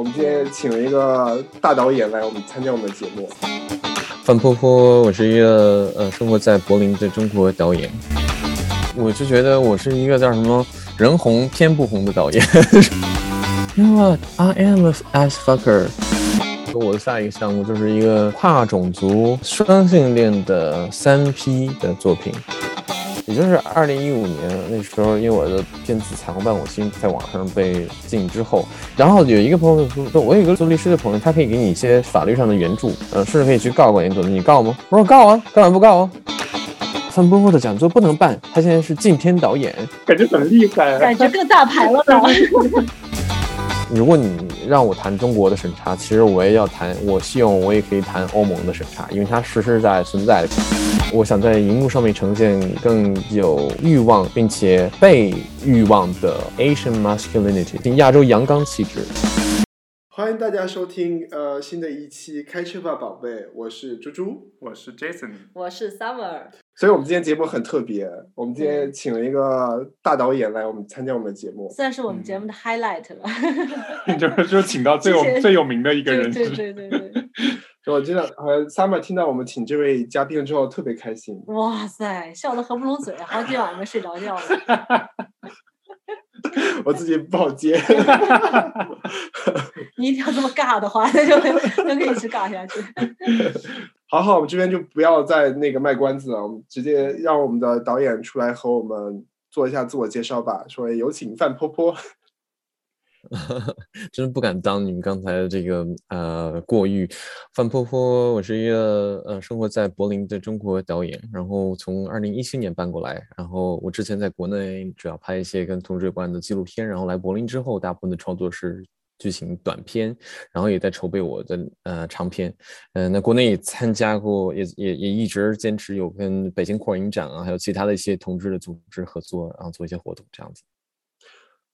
我们今天请了一个大导演来我们参加我们的节目。范坡坡，我是一个呃生活在柏林的中国导演。我就觉得我是一个叫什么人红偏不红的导演。You know what? I am a ass fucker。我的下一个项目就是一个跨种族双性恋的三 P 的作品。也就是二零一五年那时候，因为我的片子《彩虹伴我心》在网上被禁之后，然后有一个朋友说，我有一个做律师的朋友，他可以给你一些法律上的援助，呃，甚至可以去告管严总，你告吗？我说告啊，干嘛不告啊？范波波的讲座不能办，他现在是禁片导演，感觉很厉害，感觉更大牌了呢。如果你让我谈中国的审查，其实我也要谈，我希望我也可以谈欧盟的审查，因为它实实在在存在的。我想在荧幕上面呈现更有欲望并且被欲望的 Asian masculinity，亚洲阳刚气质。欢迎大家收听呃新的一期《开车吧，宝贝》，我是猪猪，我是 Jason，我是 Summer。所以我们今天节目很特别，我们今天请了一个大导演来我们参加我们的节目，算是我们节目的 highlight 了。就就请到最有最有名的一个人，对对对对。我真的和 Summer 听到我们请这位嘉宾之后特别开心。哇塞，笑得合不拢嘴，好几晚没睡着觉了。我自己不好接。你一定要这么尬的话，那就就可以一直尬下去。好好，我们这边就不要再那个卖关子了，我们直接让我们的导演出来和我们做一下自我介绍吧。说有请范坡坡。真不敢当你们刚才这个呃过誉，范坡坡，我是一个呃生活在柏林的中国导演，然后从二零一七年搬过来，然后我之前在国内主要拍一些跟同志有关的纪录片，然后来柏林之后，大部分的创作是剧情短片，然后也在筹备我的呃长片，嗯，那国内也参加过，也也也一直坚持有跟北京酷儿影展啊，还有其他的一些同志的组织合作，然后做一些活动这样子。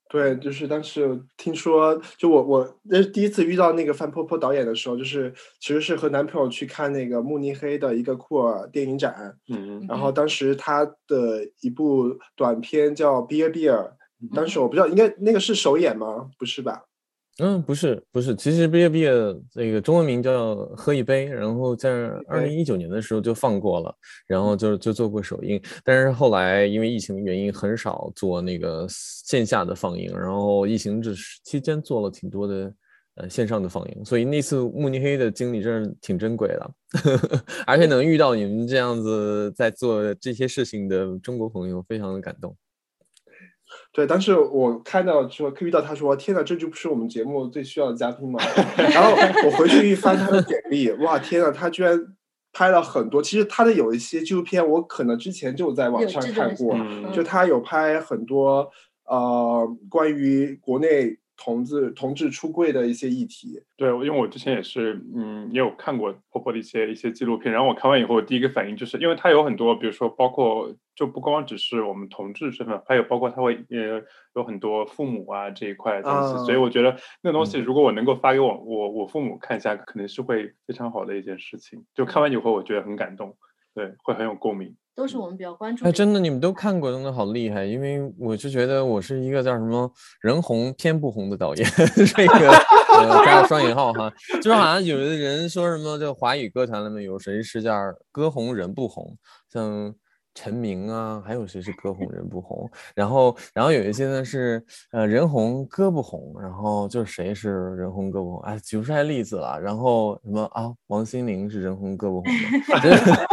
对，就是当时听说，就我我那第一次遇到那个范坡坡导演的时候，就是其实是和男朋友去看那个慕尼黑的一个库尔电影展，嗯，然后当时他的一部短片叫《Beer Beer》，当时我不知道应该那个是首演吗？不是吧？嗯，不是，不是，其实毕业毕业这个中文名叫喝一杯，然后在二零一九年的时候就放过了，然后就就做过首映，但是后来因为疫情的原因，很少做那个线下的放映，然后疫情这期间做了挺多的呃线上的放映，所以那次慕尼黑的经历真是挺珍贵的，而且能遇到你们这样子在做这些事情的中国朋友，非常的感动。对，但是我看到之后遇到他说：“天哪，这就不是我们节目最需要的嘉宾吗？”然后我回去一翻他的简历，哇，天哪，他居然拍了很多。其实他的有一些纪录片，我可能之前就在网上看过，就他有拍很多呃关于国内。同志同志出柜的一些议题，对，因为我之前也是，嗯，也有看过婆婆的一些一些纪录片，然后我看完以后，我第一个反应就是，因为它有很多，比如说包括就不光只是我们同志身份，还有包括他会呃有很多父母啊这一块东西，所以我觉得那东西如果我能够发给我我我父母看一下，可能是会非常好的一件事情。就看完以后，我觉得很感动，对，会很有共鸣。都是我们比较关注。哎，真的，你们都看过，真的好厉害。因为我就觉得我是一个叫什么人红天不红的导演，这个加个双引号哈，就是好像有的人说什么，就华语歌坛里面有谁是叫歌红人不红，像。陈明啊，还有谁是歌红人不红？然后，然后有一些呢是呃人红歌不红，然后就是谁是人红歌不红？哎，举不出来例子了。然后什么啊？王心凌是人红歌不红的，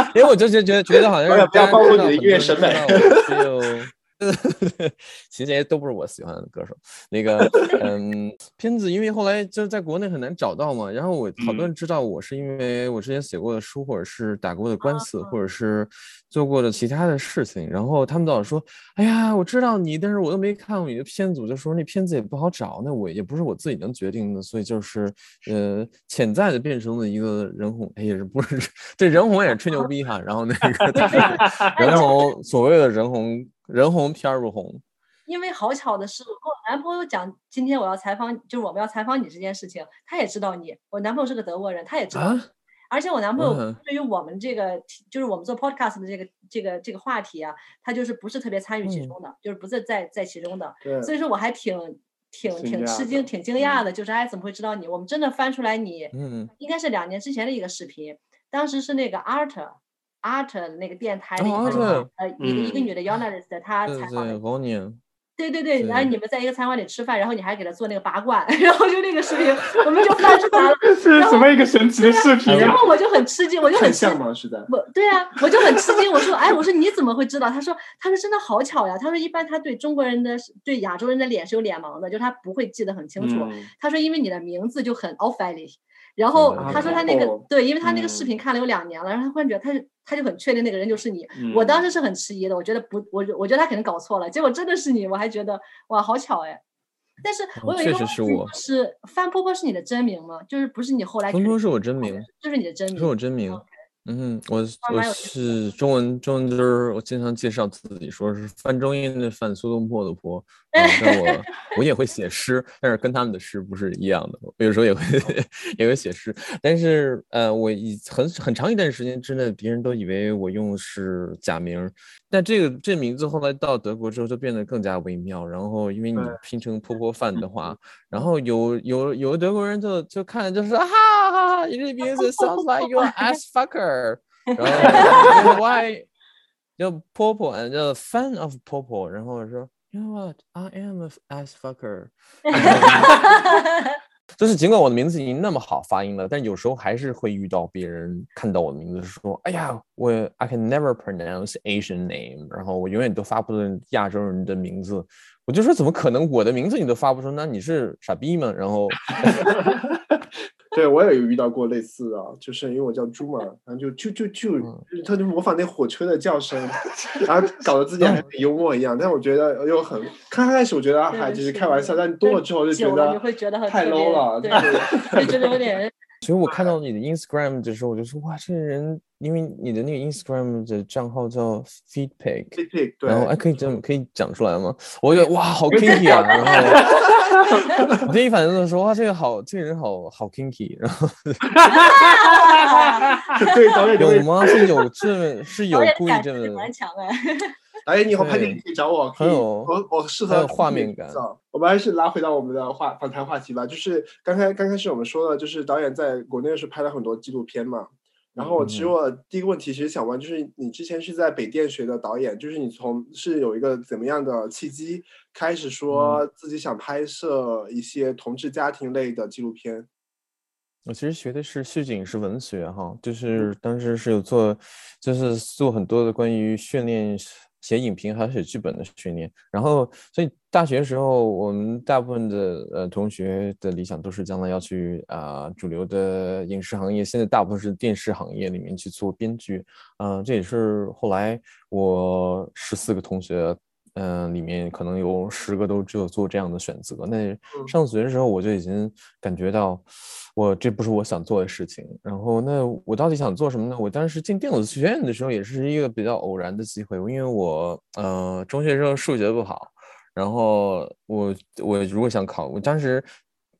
因为我就觉觉得觉得好像是不要暴露你的音乐审美。其实这些都不是我喜欢的歌手。那个，嗯，片子因为后来就是在国内很难找到嘛，然后我好多人知道我是因为我之前写过的书，或者是打过的官司，或者是做过的其他的事情，然后他们老说，哎呀，我知道你，但是我都没看过你的片子，就说那片子也不好找，那我也不是我自己能决定的，所以就是呃，潜在的变成了一个人红，也是不是 这人红也是吹牛逼哈，然后那个 人红，所谓的人红。人红片不红，因为好巧的是，我跟我男朋友讲，今天我要采访，就是我们要采访你这件事情，他也知道你。我男朋友是个德国人，他也知道。而且我男朋友对于我们这个，就是我们做 podcast 的这个这个这个话题啊，他就是不是特别参与其中的，就是不是在在其中的。所以说我还挺挺挺吃惊、挺惊讶的，就是哎，怎么会知道你？我们真的翻出来你，嗯，应该是两年之前的一个视频，当时是那个 Art Art 那个电台的一个呃一个一个女的 journalist，她采访的。对对对，然后你们在一个餐馆里吃饭，然后你还给他做那个拔罐，然后就那个视频，我们就翻出来了。是什么一个神奇的视频？然后我就很吃惊，我就很像吗？是的。我对啊，我就很吃惊。我说，哎，我说你怎么会知道？他说，他说真的好巧呀。他说，一般他对中国人的对亚洲人的脸是有脸盲的，就他不会记得很清楚。他说，因为你的名字就很 o f f i c i a l y 然后他说他那个对，因为他那个视频看了有两年了，然后他忽然觉得他他就很确定那个人就是你。我当时是很迟疑的，我觉得不，我我觉得他肯定搞错了。结果真的是你，我还觉得哇，好巧哎。但是我有一个问题是，范婆婆是你的真名吗？就是不是你后来？范婆婆是我真名，就是你的真名，是我真名。嗯，我我是中文中文就是我经常介绍自己说是范仲淹的范，苏东坡的坡。但我我也会写诗，但是跟他们的诗不是一样的。我有时候也会也会写诗，但是呃，我以很很长一段时间之内，别人都以为我用的是假名。但这个这名字后来到德国之后就变得更加微妙。然后因为你拼成泼泼饭的话，然后有有有的德国人就就看就是哈哈哈，你这名字 sounds like your ass fucker。然后 why 叫坡坡，叫 fan of 坡坡。然后说。You know what? I am a ass fucker。就是尽管我的名字已经那么好发音了，但有时候还是会遇到别人看到我的名字说：“哎呀，我 I can never pronounce Asian name。”然后我永远都发不出亚洲人的名字。我就说：“怎么可能？我的名字你都发不出？那你是傻逼吗？”然后。对，我也有遇到过类似的，就是因为我叫猪嘛，然后就就就就，他就模仿那火车的叫声，然后搞得自己很幽默一样。但我觉得又很，刚开始我觉得啊，还只是开玩笑，但多了之后就觉得太 low 了，对，就觉得有点。所以我看到你的 Instagram 的时候，我就说哇，这个人，因为你的那个 Instagram 的账号叫 Feedpick，然后哎，可以这么可以讲出来吗？我觉得哇，好 kinky 啊！然后 我第一反应就是说哇，这个好，这个人好好 kinky。然后对导演有吗？是有这，是有故意这么蛮强哎。导演，你以后拍电影可以找我，可以我我适合画面感。我们还是拉回到我们的话访谈话题吧。就是刚开刚开始我们说的，就是导演在国内是拍了很多纪录片嘛。然后其实我第一个问题其实想问，就是你之前是在北电学的导演，就是你从是有一个怎么样的契机开始说自己想拍摄一些同志家庭类的纪录片？我其实学的是戏剧影视文学哈，就是当时是有做，就是做很多的关于训练。写影评还是写剧本的训练，然后所以大学时候我们大部分的呃同学的理想都是将来要去啊主流的影视行业，现在大部分是电视行业里面去做编剧，嗯，这也是后来我十四个同学。嗯，里面可能有十个都只有做这样的选择。那上学的时候我就已经感觉到，我这不是我想做的事情。然后，那我到底想做什么呢？我当时进电子学院的时候也是一个比较偶然的机会，因为我呃中学时候数学不好，然后我我如果想考，我当时。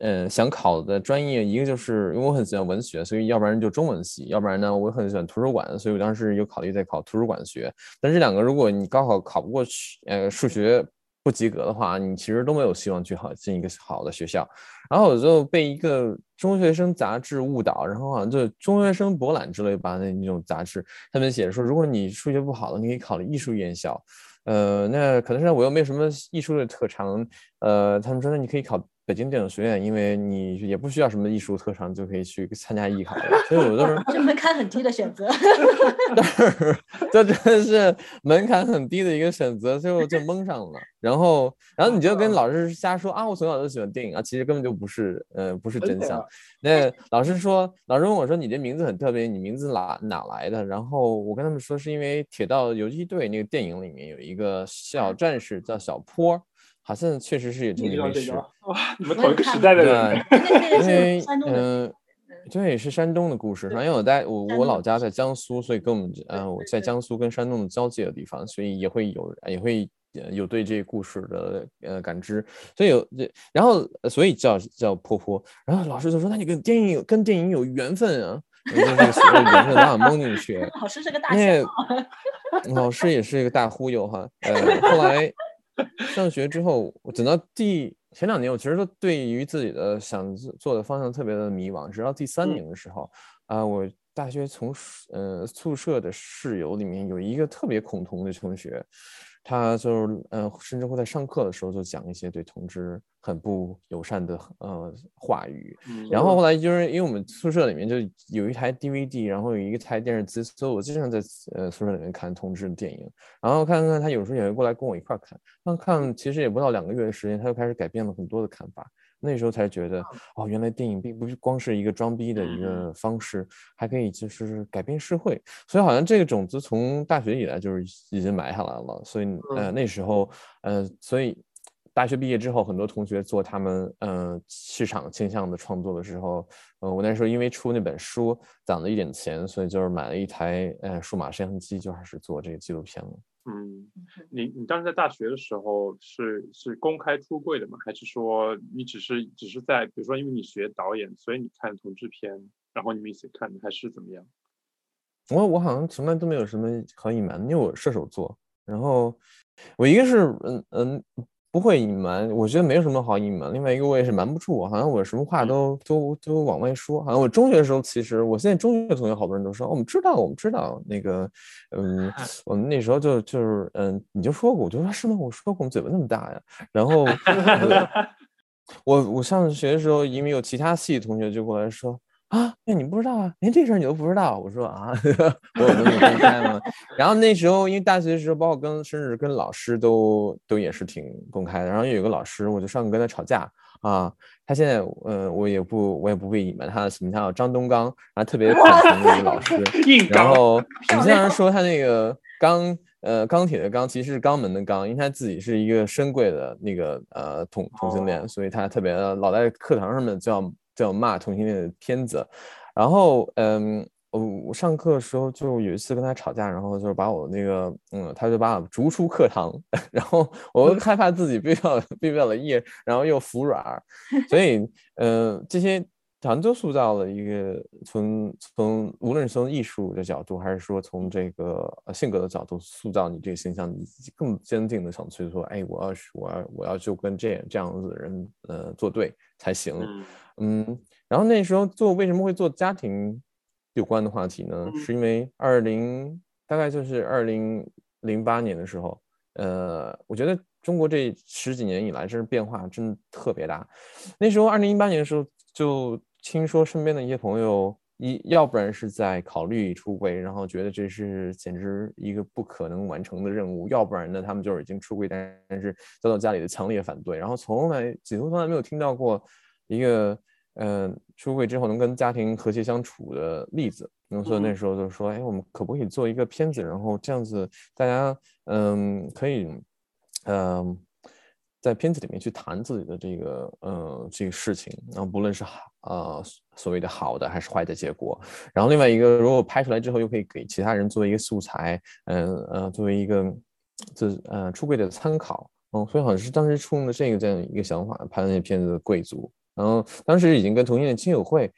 嗯，想考的专业一个就是因为我很喜欢文学，所以要不然就中文系，要不然呢我很喜欢图书馆，所以我当时有考虑在考图书馆学。但这两个如果你高考考不过去，呃，数学不及格的话，你其实都没有希望去好进一个好的学校。然后我就被一个中学生杂志误导，然后好像就中学生博览之类吧，那那种杂志，他们写着说，如果你数学不好了，你可以考虑艺术院校。呃，那可能是我又没有什么艺术的特长，呃，他们说那你可以考。北京电影学院，因为你也不需要什么艺术特长就可以去参加艺考了，所以我都是 这门槛很低的选择。这真的是门槛很低的一个选择，最后就蒙上了。然后，然后你就跟老师瞎说啊，我从小就喜欢电影啊，其实根本就不是，呃，不是真相。那老师说，老师问我说，你这名字很特别，你名字哪哪来的？然后我跟他们说，是因为《铁道游击队》那个电影里面有一个小战士叫小坡。好像确实是有这么一回事。哇，你们同一个时代的人。因为嗯，对，是山东的故事。因为我在我我老家在江苏，所以跟我们呃我在江苏跟山东的交界的地方，所以也会有也会有对这个故事的呃感知。所以有这，然后所以叫叫坡坡。然后老师就说：“那你跟电影跟电影有缘分啊？”这个缘分把我蒙进去。老师是个大那老师也是一个大忽悠哈。呃，后来。上学之后，我等到第前两年我其实都对于自己的想做的方向特别的迷茫，直到第三年的时候，啊，我大学从呃宿舍的室友里面有一个特别恐同的同学。他就是呃，甚至会在上课的时候就讲一些对同志很不友善的呃话语。然后后来就是因为我们宿舍里面就有一台 DVD，然后有一个台电视机，所以我经常在呃宿舍里面看同志的电影。然后看看他有时候也会过来跟我一块看。那看其实也不到两个月的时间，他就开始改变了很多的看法。那时候才觉得，哦，原来电影并不是光是一个装逼的一个方式，还可以就是改变社会。所以好像这个种子从大学以来就是已经埋下来了。所以呃那时候呃，所以大学毕业之后，很多同学做他们呃市场倾向的创作的时候，呃我那时候因为出那本书攒了一点钱，所以就是买了一台呃数码摄像机，就开始做这个纪录片了。嗯，你你当时在大学的时候是是公开出柜的吗？还是说你只是只是在比如说因为你学导演，所以你看同志片，然后你们一起看，还是怎么样？我我好像从来都没有什么好隐瞒，因为我射手座，然后我一个是嗯嗯。不会隐瞒，我觉得没有什么好隐瞒。另外一个，我也是瞒不住，好像我什么话都都都往外说。好像我中学的时候，其实我现在中学同学好多人都说，我们知道，我们知道那个，嗯，我们那时候就就是，嗯，你就说过，我就说是吗？我说过，我们嘴巴那么大呀。然后我 我上学的时候，因为有其他系同学就过来说。啊，那你不知道啊？连这事儿你都不知道？我说啊，我有那么公开吗？然后那时候因为大学的时候，包括跟甚至跟老师都都也是挺公开的。然后又有个老师，我就上课跟他吵架啊。他现在呃，我也不我也不会隐瞒他的名，他叫张东刚，然后特别恐同的一个老师。然后你经常说他那个钢呃钢铁的钢其实是肛门的肛，因为他自己是一个深贵的那个呃同同性恋，所以他特别老在课堂上面叫。叫骂同性恋的片子，然后嗯，我上课的时候就有一次跟他吵架，然后就把我那个嗯，他就把我逐出课堂，然后我害怕自己毕不了毕不了业，然后又服软，所以嗯这些好像都塑造了一个从从无论是从艺术的角度，还是说从这个性格的角度塑造你这个形象，你更坚定的想去说，哎，我要是我要我要就跟这样这样子的人呃作对才行。嗯，然后那时候做为什么会做家庭有关的话题呢？是因为二零大概就是二零零八年的时候，呃，我觉得中国这十几年以来真是变化真的特别大。那时候二零一八年的时候，就听说身边的一些朋友一要不然是在考虑出柜，然后觉得这是简直一个不可能完成的任务；要不然呢，他们就是已经出柜，但是遭到家里的强烈反对，然后从来几乎从来没有听到过一个。嗯，出柜之后能跟家庭和谐相处的例子，然后所以那时候就说，哎，我们可不可以做一个片子，然后这样子大家嗯可以嗯在片子里面去谈自己的这个呃这个事情，然后不论是好呃所谓的好的还是坏的结果，然后另外一个如果拍出来之后又可以给其他人作为一个素材，嗯呃作为一个这呃出柜的参考，嗯，所以好像是当时冲着这个这样一个想法拍的那片子的《贵族》。然后当时已经跟同性恋亲友会，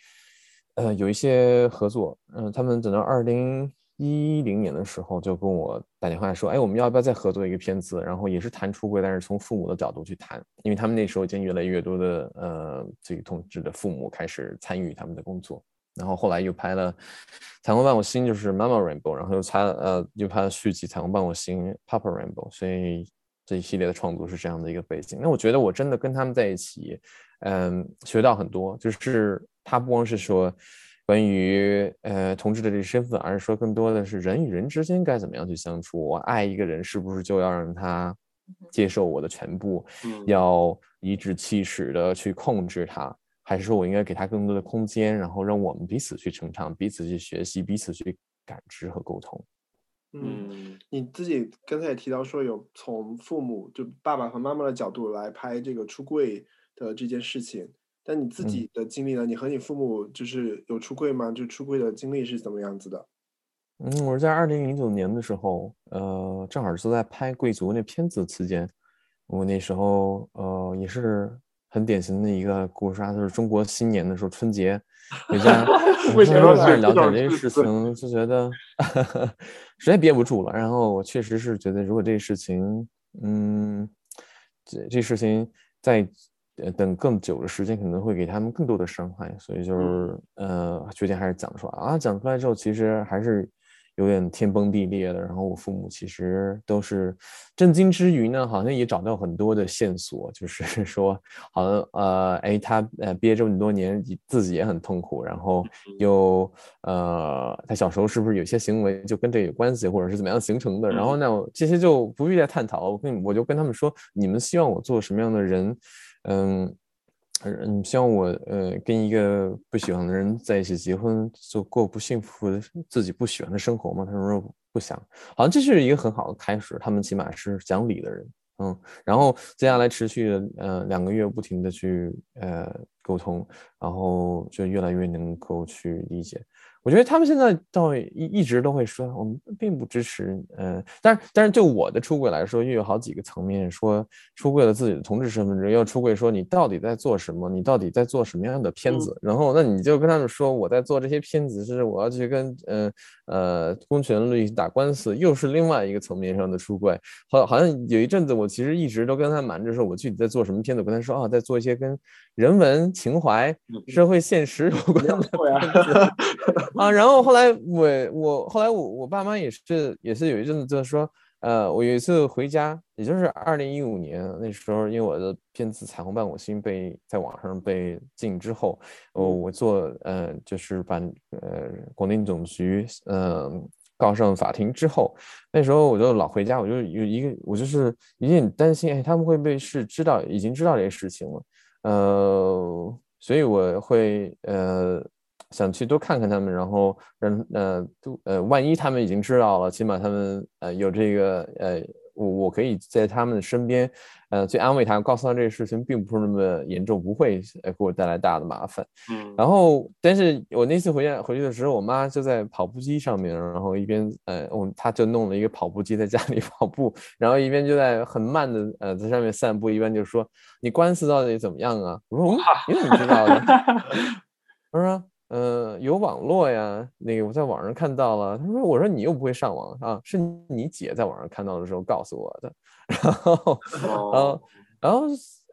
呃，有一些合作。嗯，他们等到二零一零年的时候，就跟我打电话说：“哎，我们要不要再合作一个片子？然后也是谈出轨，但是从父母的角度去谈，因为他们那时候已经越来越多的呃，这个同志的父母开始参与他们的工作。然后后来又拍了《彩虹伴我心》，就是《Mama Rainbow》，然后又拍呃，又拍了续集《彩虹伴我心》，Papa Rainbow。所以这一系列的创作是这样的一个背景。那我觉得我真的跟他们在一起。嗯，学到很多，就是他不光是说关于呃同志的这个身份，而是说更多的是人与人之间该怎么样去相处。我爱一个人，是不是就要让他接受我的全部，要颐指气使的去控制他，还是说我应该给他更多的空间，然后让我们彼此去成长，彼此去学习，彼此去感知和沟通？嗯，你自己刚才也提到说，有从父母就爸爸和妈妈的角度来拍这个出柜。的这件事情，但你自己的经历呢？你和你父母就是有出柜吗？就出柜的经历是怎么样子的？嗯，我是在二零零九年的时候，呃，正好是在拍《贵族》那片子期间，我那时候呃也是很典型的一个故事啊，就是中国新年的时候春节回家，为什么开始了解这些事情，就觉得 实在憋不住了。然后我确实是觉得，如果这个事情，嗯，这这事情在。等更久的时间可能会给他们更多的伤害，所以就是呃，决定还是讲出来啊。讲出来之后，其实还是。有点天崩地裂的，然后我父母其实都是震惊之余呢，好像也找到很多的线索，就是 说，好像呃，哎，他呃毕业这么多年，自己也很痛苦，然后又呃，他小时候是不是有些行为就跟这有关系，或者是怎么样形成的？然后呢，这些就不必再探讨了。我跟我就跟他们说，你们希望我做什么样的人？嗯。你希望我呃跟一个不喜欢的人在一起结婚，就过不幸福自己不喜欢的生活吗？他说不想，好像这是一个很好的开始。他们起码是讲理的人，嗯。然后接下来持续呃两个月不停的去呃沟通，然后就越来越能够去理解。我觉得他们现在到一一直都会说，我们并不支持，呃，但是但是就我的出轨来说，又有好几个层面，说出柜了自己的同志身份证，又出柜说你到底在做什么，你到底在做什么样的片子，然后那你就跟他们说我在做这些片子是我要去跟呃呃公权力打官司，又是另外一个层面上的出柜，好好像有一阵子我其实一直都跟他瞒着说我具体在做什么片子，跟他说啊在做一些跟人文情怀、社会现实有关的。啊，然后后 来我我后来我我爸妈也是也是有一阵子就是说，呃，我有一次回家，也就是二零一五年那时候，因为我的片子《彩虹伴我心》被在网上被禁之后，我我做呃就是把呃广电总局嗯告上法庭之后，那时候我就老回家，我就有一个我就是有点担心，哎，他们会不会是知道已经知道这个事情了，呃，所以我会呃。想去多看看他们，然后让呃都呃，万一他们已经知道了，起码他们呃有这个呃，我我可以在他们的身边，呃去安慰他，告诉他这个事情并不是那么严重，不会呃给我带来大的麻烦。嗯，然后但是我那次回家回去的时候，我妈就在跑步机上面，然后一边呃我她就弄了一个跑步机在家里 跑步，然后一边就在很慢的呃在上面散步，一边就说你官司到底怎么样啊？我说你怎么知道的？我说。呃，有网络呀，那个我在网上看到了。他说：“我说你又不会上网啊，是你姐在网上看到的时候告诉我的。”然后，然后，然后，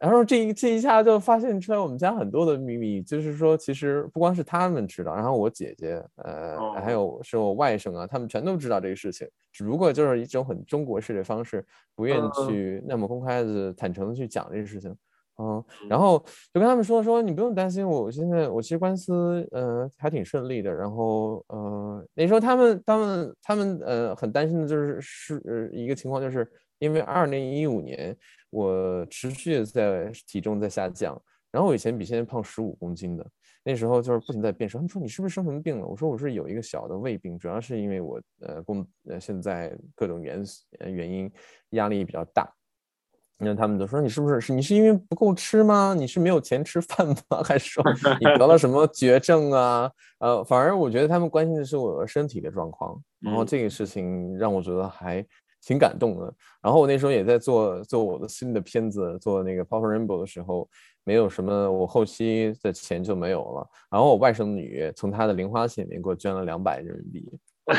然后这一这一下就发现出来我们家很多的秘密，就是说其实不光是他们知道，然后我姐姐，呃，还有是我外甥啊，他们全都知道这个事情，只不过就是一种很中国式的方式，不愿意去那么公开的、坦诚的去讲这个事情。嗯，然后就跟他们说说，你不用担心，我现在我其实官司呃还挺顺利的。然后呃那时候他们他们他们呃很担心的就是是一个情况，就是因为二零一五年我持续的在体重在下降，然后我以前比现在胖十五公斤的，那时候就是不停在变瘦。他们说你是不是生什么病了？我说我是有一个小的胃病，主要是因为我呃工呃现在各种原原因压力比较大。那他们都说你是不是是你是因为不够吃吗？你是没有钱吃饭吗？还是说你得了什么绝症啊？呃，反而我觉得他们关心的是我身体的状况。然后这个事情让我觉得还挺感动的。然后我那时候也在做做我的新的片子，做那个《Pop Rainbow》的时候，没有什么，我后期的钱就没有了。然后我外甥女从她的零花钱里面给我捐了两百人民币。哇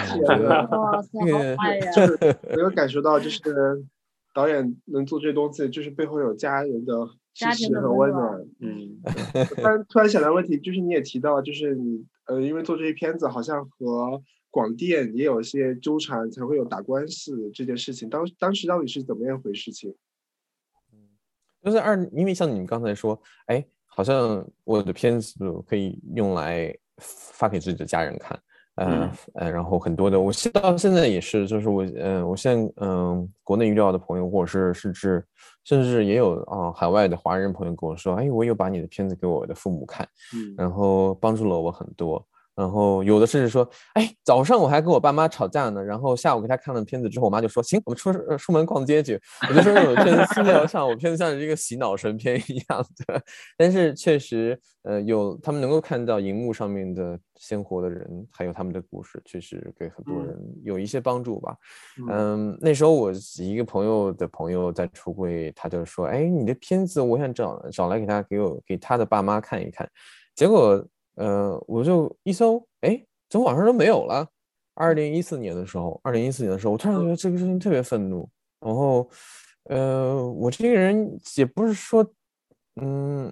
塞，好呀！就是我有感受到，就是。导演能做这些东西，就是背后有家人的支持和温暖。嗯，突然突然想到问题，就是你也提到，就是你呃，因为做这些片子，好像和广电也有一些纠缠，才会有打官司这件事情。当当时到底是怎么样一回事情？嗯，就是二，因为像你们刚才说，哎，好像我的片子可以用来发给自己的家人看。呃呃，然后很多的，我现到现在也是，就是我，嗯，我现在嗯，国内遇到的朋友，或者是甚至甚至也有啊，海外的华人朋友跟我说，哎，我有把你的片子给我的父母看，嗯，然后帮助了我很多。然后有的甚至说，哎，早上我还跟我爸妈吵架呢，然后下午给他看了片子之后，我妈就说，行，我们出出门逛街去。我就说，我片子资料上我片子像是一个洗脑神片一样的，但是确实，呃，有他们能够看到荧幕上面的鲜活的人，还有他们的故事，确实给很多人有一些帮助吧。嗯，那时候我一个朋友的朋友在出柜，他就说，哎，你的片子我想找找来给他给我给他的爸妈看一看，结果。呃，我就一搜，哎，怎么网上都没有了？二零一四年的时候，二零一四年的时候，我突然觉得这个事情特别愤怒。然后，呃，我这个人也不是说嗯，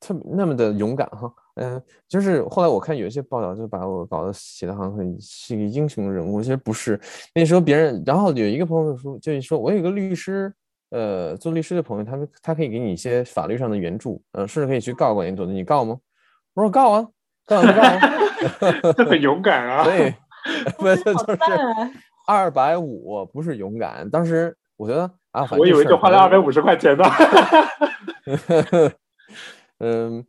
特别那么的勇敢哈。嗯，就是后来我看有一些报道，就把我搞得写的好像很是一个英雄人物，其实不是。那时候别人，然后有一个朋友说，就是说我有一个律师，呃，做律师的朋友，他们他可以给你一些法律上的援助，呃，甚至可以去告管严总的，你告吗？我说告啊，告啊告啊，这很勇敢啊。对，不是就是二百五，不是勇敢。当时我觉得啊，我以为就花了二百五十块钱呢。嗯，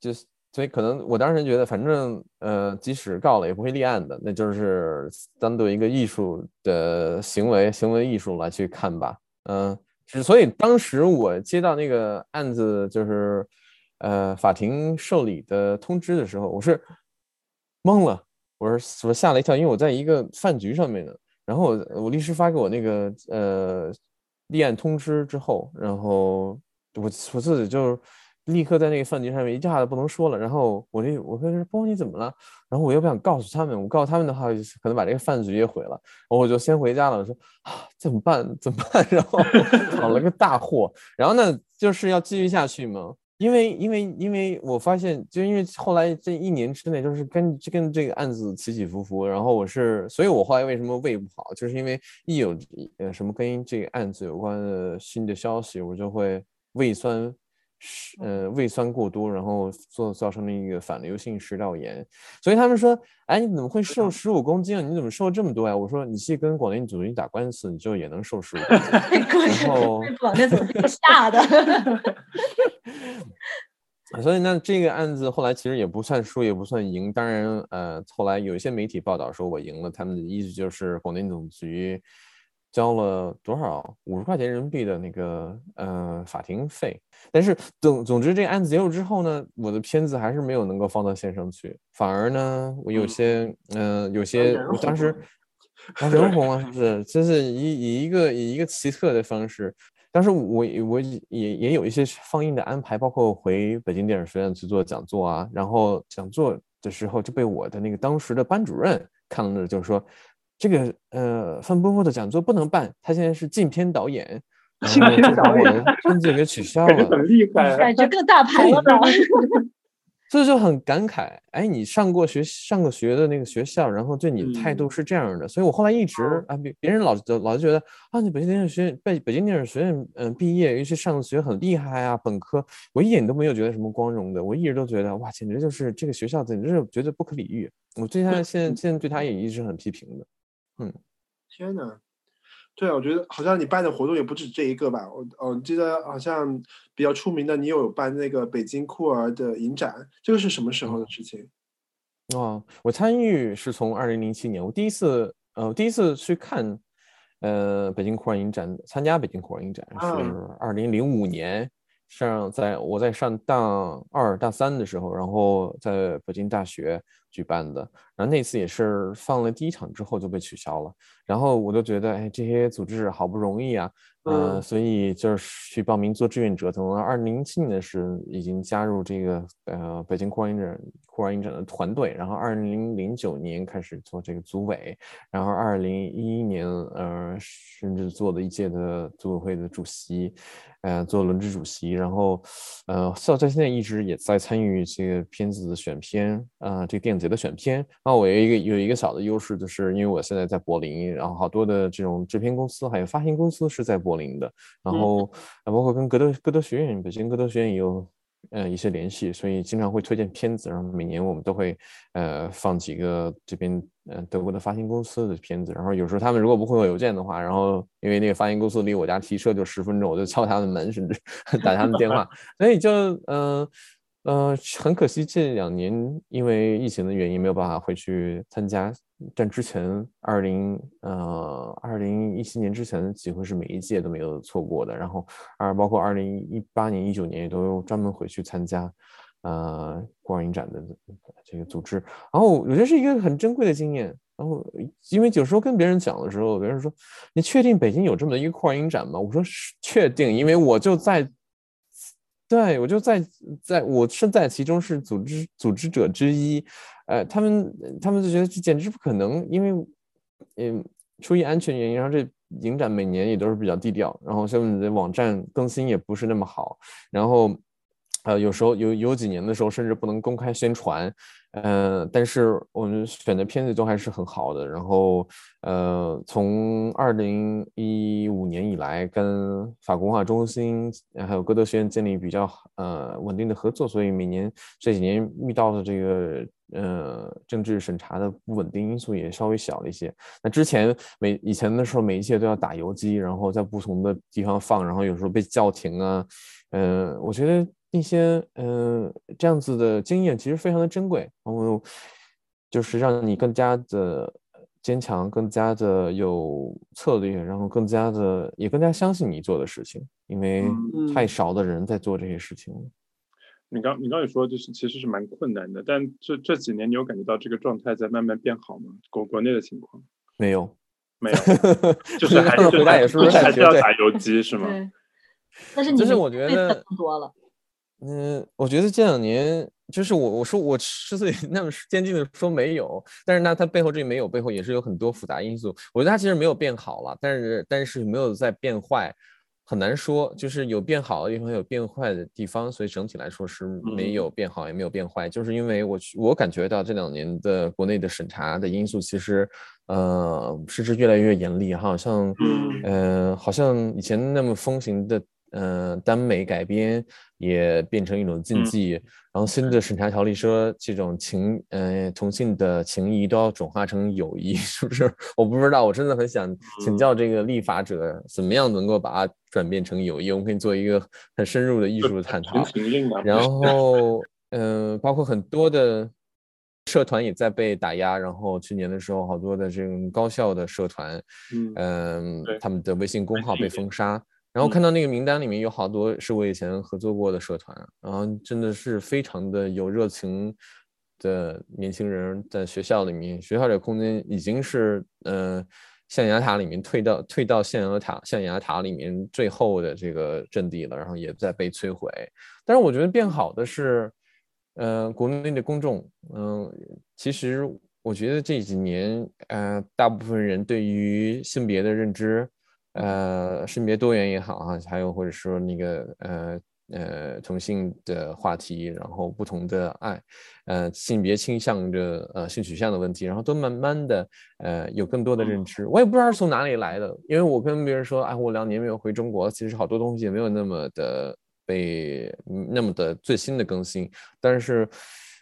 就是。所以可能我当时觉得，反正呃，即使告了也不会立案的，那就是当做一个艺术的行为，行为艺术来去看吧。嗯，所以当时我接到那个案子，就是呃法庭受理的通知的时候，我是懵了，我是我吓了一跳，因为我在一个饭局上面呢。然后我我律师发给我那个呃立案通知之后，然后我我自己就。立刻在那个饭局上面一下子不能说了，然后我这我跟他说波你怎么了？然后我又不想告诉他们，我告诉他们的话可能把这个饭局也毁了，然后我就先回家了。我说啊怎么办？怎么办？然后 闯了个大祸。然后呢就是要继续下去嘛，因为因为因为我发现，就因为后来这一年之内就是跟跟这个案子起起伏伏，然后我是，所以我后来为什么胃不好，就是因为一有呃什么跟这个案子有关的新的消息，我就会胃酸。是呃胃酸过多，然后做造成了一个反流性食道炎，所以他们说，哎，你怎么会瘦十五公斤啊？你怎么瘦这么多呀？我说，你去跟广电总局打官司，你就也能瘦十五公斤。然后广电总局吓的。所以那这个案子后来其实也不算输，也不算赢。当然，呃，后来有一些媒体报道说我赢了，他们的意思就是广电总局。交了多少五十块钱人民币的那个呃法庭费，但是总总之这个案子结束之后呢，我的片子还是没有能够放到线上去，反而呢我有些嗯有些我当时啊人红啊是不是？就是以以一个以一个奇特的方式，当时我我也也有一些放映的安排，包括回北京电影学院去做讲座啊，然后讲座的时候就被我的那个当时的班主任看了，就是说。这个呃，范波波的讲座不能办，他现在是禁片导演，禁片导演。甚至给取消了，很厉害，感觉更大牌了。所以就很感慨，哎，你上过学上过学的那个学校，然后对你的态度是这样的，所以我后来一直啊，别别人老老觉得啊，你北京电影学院北北京电影学院嗯毕业，尤其上学很厉害啊，本科，我一点都没有觉得什么光荣的，我一直都觉得哇，简直就是这个学校简直是觉得不可理喻，我对他现在现在对他也一直很批评的。嗯，天哪，对啊，我觉得好像你办的活动也不止这一个吧？我我记得好像比较出名的，你有办那个北京酷儿的影展，这个是什么时候的事情？哦，我参与是从二零零七年，我第一次呃第一次去看呃北京酷儿影展，参加北京酷儿影展是二零零五年。上在我在上大二大三的时候，然后在北京大学举办的，然后那次也是放了第一场之后就被取消了，然后我就觉得，哎，这些组织好不容易啊。嗯，所以就是去报名做志愿者。从二零零七年的时候已经加入这个呃北京酷儿影展酷儿影展的团队，然后二零零九年开始做这个组委，然后二零一一年呃甚至做了一届的组委会的主席，呃做轮值主席，然后呃到在现在一直也在参与这个片子的选片啊这个电影节的选片。那我有一个有一个小的优势，就是因为我现在在柏林，然后好多的这种制片公司还有发行公司是在柏。林的，然后啊，包括跟格德格德学院、北京格德学院也有呃一些联系，所以经常会推荐片子，然后每年我们都会呃放几个这边呃德国的发行公司的片子，然后有时候他们如果不会邮件的话，然后因为那个发行公司离我家提车就十分钟，我就敲他们门，甚至 打他们电话，所以就嗯。呃，很可惜，这两年因为疫情的原因，没有办法回去参加。但之前二零呃二零一七年之前，几乎是每一届都没有错过的。然后，而包括二零一八年、一九年，也都专门回去参加呃光影展的这个组织。然后，我觉得是一个很珍贵的经验。然后，因为有时候跟别人讲的时候，别人说：“你确定北京有这么一个光影展吗？”我说：“是确定，因为我就在。”对，我就在在我身在其中是组织组织者之一，呃，他们他们就觉得这简直不可能，因为嗯，出于安全原因，然后这影展每年也都是比较低调，然后像你的网站更新也不是那么好，然后呃，有时候有有几年的时候，甚至不能公开宣传。呃，但是我们选的片子都还是很好的。然后，呃，从二零一五年以来，跟法国文化中心还有歌德学院建立比较呃稳定的合作，所以每年这几年遇到的这个呃政治审查的不稳定因素也稍微小了一些。那之前每以前的时候，每一届都要打游击，然后在不同的地方放，然后有时候被叫停啊。嗯，我觉得。一些嗯这样子的经验其实非常的珍贵，然后就是让你更加的坚强，更加的有策略，然后更加的也更加相信你做的事情，因为太少的人在做这些事情了。你刚你刚也说就是其实是蛮困难的，但这这几年你有感觉到这个状态在慢慢变好吗？国国内的情况没有没有，就是还是也是还是要打游击是吗？但是你就是我觉得多了。嗯，我觉得这两年就是我我说我之所以那么坚定的说没有，但是那它背后这没有背后也是有很多复杂因素。我觉得它其实没有变好了，但是但是没有在变坏，很难说。就是有变好的地方，有变坏的地方，所以整体来说是没有变好，也没有变坏。就是因为我我感觉到这两年的国内的审查的因素，其实呃，实质越来越严厉，哈像嗯，好像以前那么风行的。嗯，耽美改编也变成一种禁忌，然后新的审查条例说这种情，呃，同性的情谊都要转化成友谊，是不是？我不知道，我真的很想请教这个立法者，怎么样能够把它转变成友谊？我们可以做一个很深入的艺术的探讨。然后，嗯，包括很多的社团也在被打压，然后去年的时候，好多的这种高校的社团，嗯，他们的微信公号被封杀。然后看到那个名单里面有好多是我以前合作过的社团，然后真的是非常的有热情的年轻人，在学校里面，学校这个空间已经是呃象牙塔里面退到退到象牙塔象牙塔里面最后的这个阵地了，然后也在被摧毁。但是我觉得变好的是，呃，国内的公众，嗯，其实我觉得这几年，呃，大部分人对于性别的认知。呃，性别多元也好啊，还有或者说那个呃呃同性的话题，然后不同的爱，呃性别倾向的呃性取向的问题，然后都慢慢的呃有更多的认知。我也不知道是从哪里来的，因为我跟别人说，哎，我两年没有回中国，其实好多东西也没有那么的被那么的最新的更新，但是。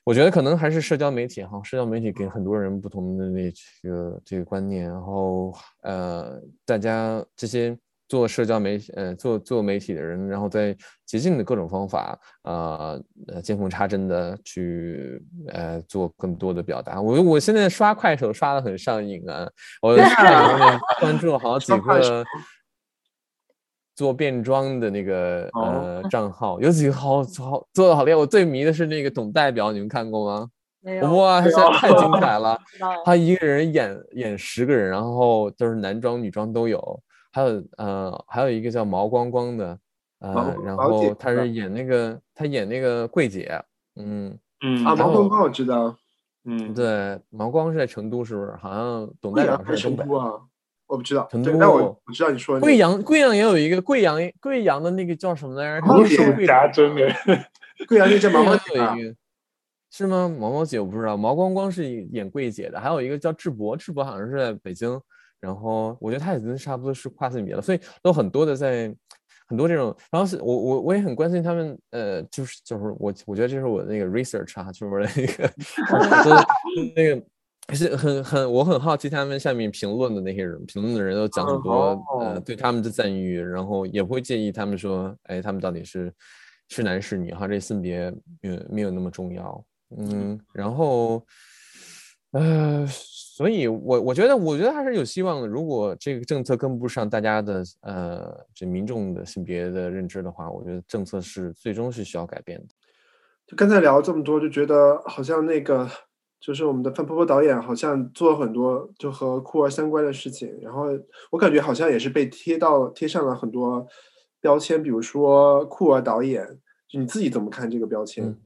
我觉得可能还是社交媒体哈，社交媒体给很多人不同的那个这个观念，然后呃，大家这些做社交媒体呃做做媒体的人，然后在捷径的各种方法呃呃见缝插针的去呃做更多的表达。我我现在刷快手刷的很上瘾啊，我 关注了好几个。做变装的那个呃账号有几个好好做的好厉害，我最迷的是那个董代表，你们看过吗？哇，他现在太精彩了，他一个人演演十个人，然后就是男装女装都有，还有呃还有一个叫毛光光的，呃，然后他是演那个他演那个柜姐，嗯嗯啊毛光光我知道，嗯对毛光是在成都是不是？好像董代表是成都啊。我不知道，成都。但我我知道你说贵阳，贵阳也有一个贵阳，贵阳的那个叫什么来着？毛毛姐，真的。贵阳那叫毛毛姐，是吗？毛毛姐我不知道，毛光光是演桂姐的，还有一个叫智博，智博好像是在北京。然后我觉得他已经差不多是跨性别了，所以都很多的在很多这种。然后是我我我也很关心他们，呃，就是就是我我觉得这是我那个 research 啊，就是那个 那个。是很很，我很好奇他们下面评论的那些人，评论的人都讲很多，呃，对他们的赞誉，然后也不会介意他们说，哎，他们到底是是男是女哈，这性别没有没有那么重要，嗯，然后，呃，所以我我觉得我觉得还是有希望的，如果这个政策跟不上大家的呃这民众的性别的认知的话，我觉得政策是最终是需要改变的。就刚才聊了这么多，就觉得好像那个。就是我们的范婆婆导演好像做了很多就和酷儿相关的事情，然后我感觉好像也是被贴到贴上了很多标签，比如说酷儿导演，就你自己怎么看这个标签？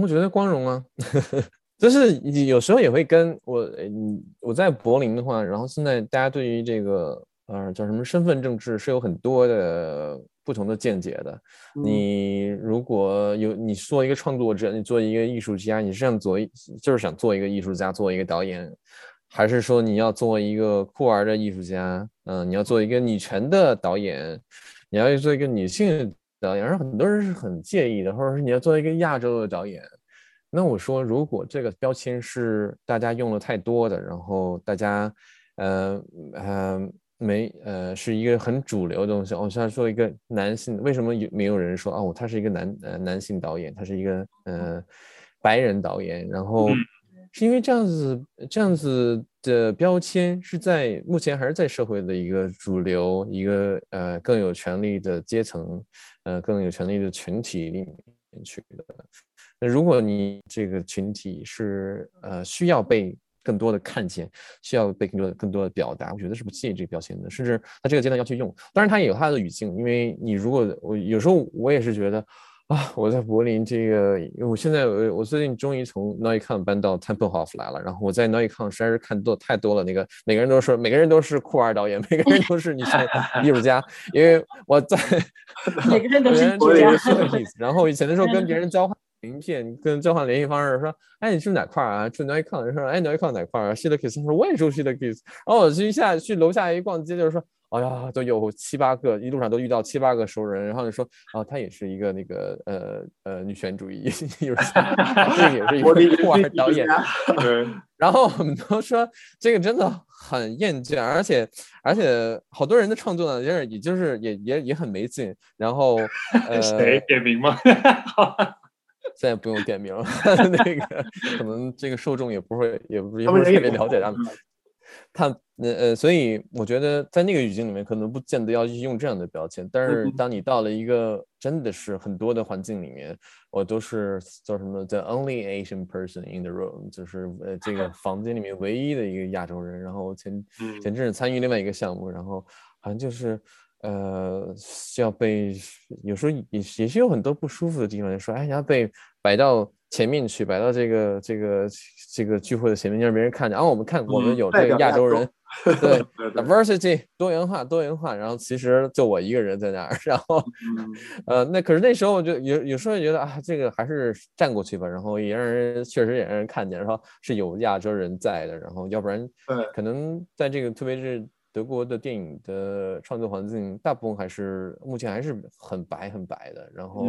我觉得光荣啊，就是你有时候也会跟我，嗯，我在柏林的话，然后现在大家对于这个呃叫什么身份政治是有很多的。不同的见解的。你如果有你做一个创作者，你做一个艺术家，你是想做就是想做一个艺术家，做一个导演，还是说你要做一个酷儿的艺术家？嗯，你要做一个女权的导演，你要做一个女性导演，而很多人是很介意的，或者是你要做一个亚洲的导演。那我说，如果这个标签是大家用的太多的，然后大家，呃呃没呃是一个很主流的东西。我像说一个男性，为什么有没有人说哦，他是一个男呃男性导演，他是一个呃白人导演？然后是因为这样子这样子的标签是在目前还是在社会的一个主流，一个呃更有权利的阶层，呃更有权利的群体里面去的。那如果你这个群体是呃需要被更多的看见，需要被更多的更多的表达，我觉得是不介意这个标签的，甚至他这个阶段要去用。当然，他也有他的语境，因为你如果我有时候我也是觉得啊，我在柏林这个，因为我现在我我最近终于从 Neukölln 搬到 Tempelhof 来了，然后我在 Neukölln 实在是看多太多了，那个每个人都是每个人都是酷儿导演，每个人都是你像艺术家，因为我在每个人都是艺术家，然后以前的时候跟别人交换。名片跟交换联系方式，说，哎，你住哪块啊？住哪一炕？说，哎，哪一炕哪块啊 s h i t kiss，说我也住 s h i t kiss。然后我去一下去楼下一逛街，就是说，哎呀，都有七八个，一路上都遇到七八个熟人。然后就说，哦，他也是一个那个呃呃女权主义艺术家，这个也是一个酷儿导演。对。然后我们都说这个真的很厌倦，而且而且好多人的创作呢，就是也就是也也也很没劲。然后呃，谁点名吗？现在不用点名了，那个可能这个受众也不会，也不是也不是特别了解他们。他呃呃，所以我觉得在那个语境里面，可能不见得要用这样的标签。但是当你到了一个真的是很多的环境里面，我都是叫什么 the only Asian person in the room，就是呃这个 房间里面唯一的一个亚洲人。然后前前阵子参与另外一个项目，然后好像就是。呃，要被有时候也也是有很多不舒服的地方，就说哎，要被摆到前面去，摆到这个这个这个聚会的前面，让别人看见。然后我们看，我们有这个亚洲人，对，diversity 多元化，多元化。然后其实就我一个人在那儿。然后，呃，那可是那时候我就有有时候觉得啊，这个还是站过去吧。然后也让人确实也让人看见，然后是有亚洲人在的。然后要不然，可能在这个特别是。德国的电影的创作环境，大部分还是目前还是很白很白的，然后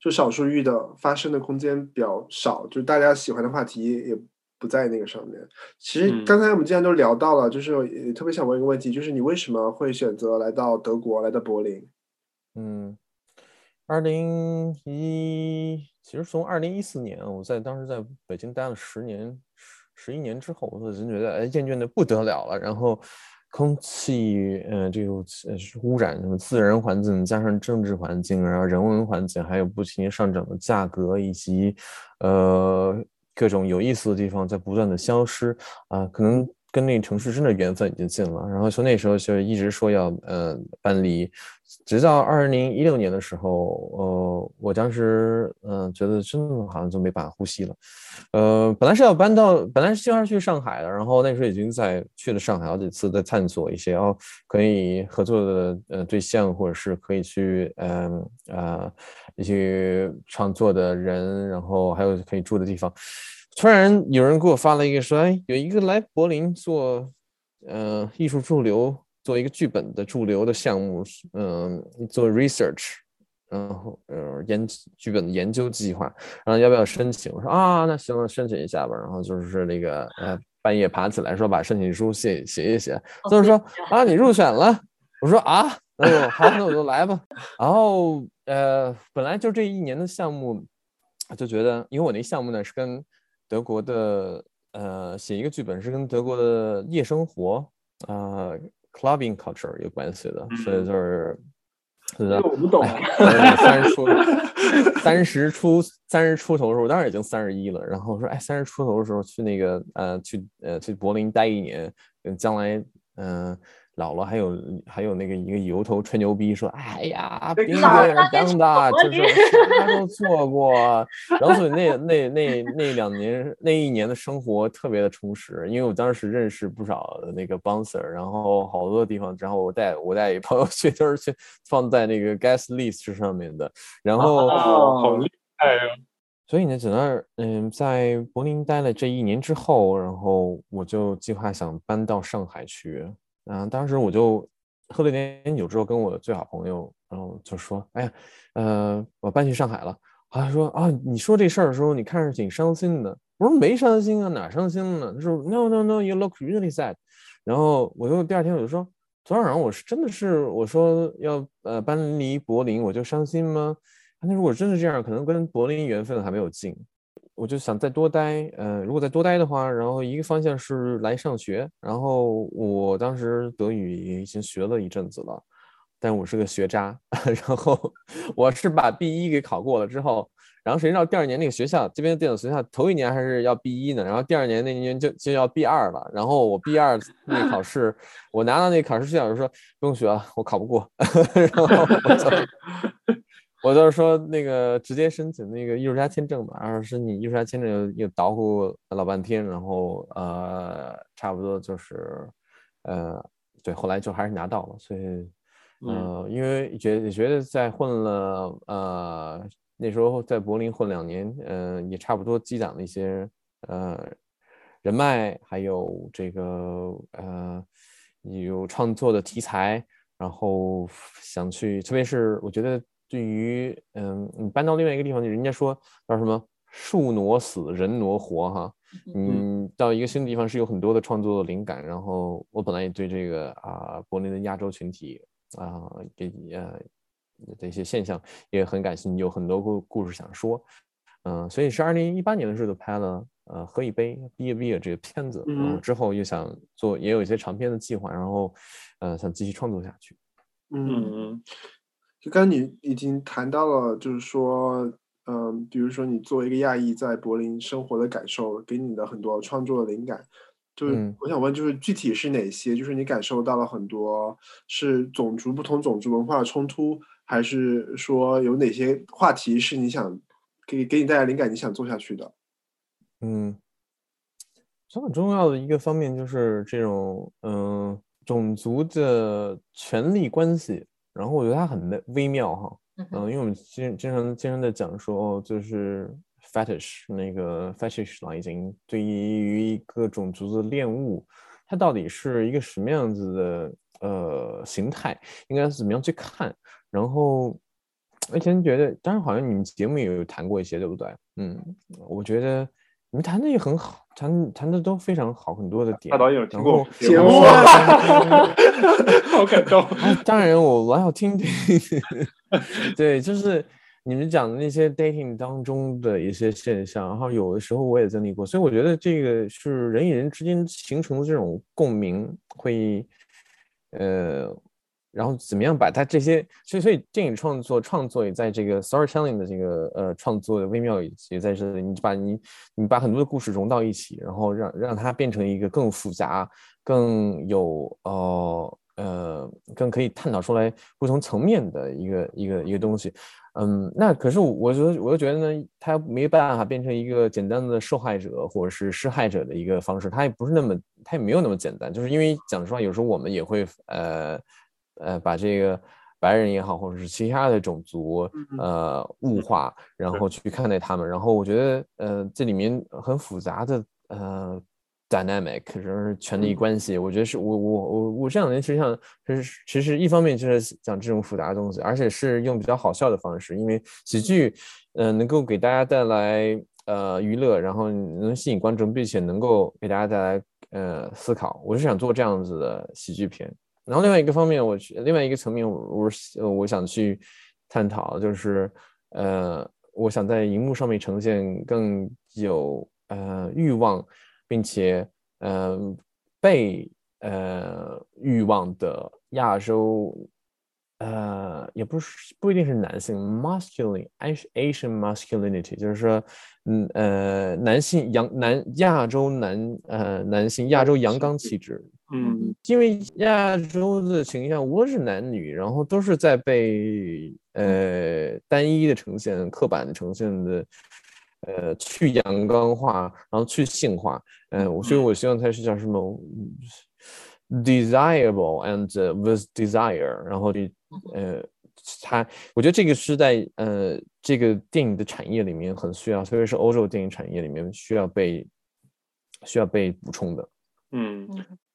就少数域的发生的空间比较少，就大家喜欢的话题也不在那个上面。其实刚才我们既然都聊到了，就是也特别想问一个问题，就是你为什么会选择来到德国，来到柏林？嗯，二零一，其实从二零一四年，我在当时在北京待了十年十十一年之后，我就觉得哎，厌倦的不得了了，然后。空气，呃，这个污染，什么自然环境加上政治环境，然后人文环境，还有不停上涨的价格，以及呃各种有意思的地方在不断的消失啊，可能。跟那个城市真的缘分已经尽了，然后从那时候就一直说要呃搬离，直到二零一六年的时候，呃，我当时嗯觉得真的好像就没办法呼吸了，呃，本来是要搬到，本来是计划去上海的，然后那时候已经在去了上海好几次，在探索一些哦可以合作的呃对象，或者是可以去嗯啊一些创作的人，然后还有可以住的地方。突然有人给我发了一个说，哎，有一个来柏林做，呃，艺术驻留，做一个剧本的驻留的项目，嗯，做 research，然后呃研剧本的研究计划，然后要不要申请？我说啊，那行了，申请一下吧。然后就是那个呃半夜爬起来说把申请书写写一写，就是说啊你入选了。我说啊，那就好，那我就来吧。然后呃本来就这一年的项目，就觉得因为我那项目呢是跟德国的呃，写一个剧本是跟德国的夜生活啊，clubbing culture 有关系的，所以就是，是的，我不懂。三十出，三十出，三十出头的时候，我当然已经三十一了。然后说，哎，三十出头的时候去那个呃，去呃，去柏林待一年，将来嗯，老了还有还有那个一个油头吹牛逼说，哎呀，冰人当的，就是啥都做过，然后所以那那那那两年那一年的生活特别的充实，因为我当时认识不少那个 bouncer，然后好多地方，然后我带我带朋友去都是去放在那个 guest list 上面的，然后好厉害啊！所以呢，在那儿嗯，在柏林待了这一年之后，然后我就计划想搬到上海去。嗯，当时我就喝了点酒之后，跟我最好朋友，然后就说：“哎呀，呃，我搬去上海了。”他说：“啊，你说这事儿的时候，你看着挺伤心的。”我说：“没伤心啊，哪伤心了？”他说：“No, no, no, you look really sad。”然后我就第二天我就说：“昨天晚上我是真的是我说要呃搬离柏林，我就伤心吗？那如果真是这样，可能跟柏林缘分还没有尽。”我就想再多待，呃，如果再多待的话，然后一个方向是来上学，然后我当时德语已经学了一阵子了，但我是个学渣，然后我是把 B 一给考过了之后，然后谁知道第二年那个学校这边的电子学校头一年还是要 B 一呢，然后第二年那年就就要 B 二了，然后我 B 二那考试，我拿到那考试试卷，我说不用学了，我考不过，然后我就。我就是说，那个直接申请那个艺术家签证吧，然后申请艺术家签证又又捣鼓老半天，然后呃，差不多就是，呃，对，后来就还是拿到了，所以，呃，因为觉觉得在混了，呃，那时候在柏林混两年，呃，也差不多积攒了一些呃人脉，还有这个呃有创作的题材，然后想去，特别是我觉得。对于嗯，你搬到另外一个地方，人家说叫什么“树挪死，人挪活”哈。嗯，到一个新的地方是有很多的创作的灵感。然后我本来也对这个啊，柏林的亚洲群体啊，给呃的一些现象也很感兴趣，有很多故故事想说。嗯，所以是二零一八年的时候就拍了呃《喝一杯》毕业毕业这个片子。然后之后又想做，也有一些长篇的计划，然后呃想继续创作下去。嗯。就刚你已经谈到了，就是说，嗯，比如说你作为一个亚裔在柏林生活的感受，给你的很多创作的灵感，就是我想问，就是具体是哪些？就是你感受到了很多是种族不同种族文化的冲突，还是说有哪些话题是你想给给你带来灵感，你想做下去的？嗯，很重要的一个方面就是这种嗯种族的权利关系。然后我觉得它很微微妙哈，嗯，因为我们经经常经常在讲说，就是 fetish 那个 fetish 了，已经对于一个种族的恋物，它到底是一个什么样子的呃形态，应该是怎么样去看？然后以前觉得，当然好像你们节目也有谈过一些，对不对？嗯，我觉得你们谈的也很好。谈谈的都非常好，很多的点。大导演有听过节目，好感动。当然，我我要听听。对，就是你们讲的那些 dating 当中的一些现象，然后有的时候我也经历过，所以我觉得这个是人与人之间形成的这种共鸣，会呃。然后怎么样把它这些，所以所以电影创作创作也在这个 storytelling 的这个呃创作的微妙也在这里，你把你你把很多的故事融到一起，然后让让它变成一个更复杂、更有呃呃更可以探讨出来不同层面的一个一个一个东西。嗯，那可是我觉得我又觉得呢，它没办法变成一个简单的受害者或者是施害者的一个方式，它也不是那么它也没有那么简单，就是因为讲实话，有时候我们也会呃。呃，把这个白人也好，或者是其他的种族，呃，物化，然后去看待他们。然后我觉得，呃，这里面很复杂的呃 dynamic，就是权力关系。我觉得是我我我我这两年实际上，其实其实一方面就是讲这种复杂的东西，而且是用比较好笑的方式，因为喜剧，呃，能够给大家带来呃娱乐，然后能吸引观众，并且能够给大家带来呃思考。我是想做这样子的喜剧片。然后另外一个方面，我去另外一个层面，我我我想去探讨，就是呃，我想在荧幕上面呈现更有呃欲望，并且呃被呃欲望的亚洲，呃，也不是不一定是男性，masculine，Asian masculinity，就是说，嗯呃，男性阳男亚洲男呃男性亚洲阳刚气质。嗯，因为亚洲的形象无论是男女，然后都是在被呃单一的呈现、刻板的呈现的，呃去阳刚化，然后去性化。嗯，我所以我希望它是叫什么 desirable and with desire，然后的呃。它，我觉得这个是在呃这个电影的产业里面很需要，特别是欧洲电影产业里面需要被需要被补充的。嗯，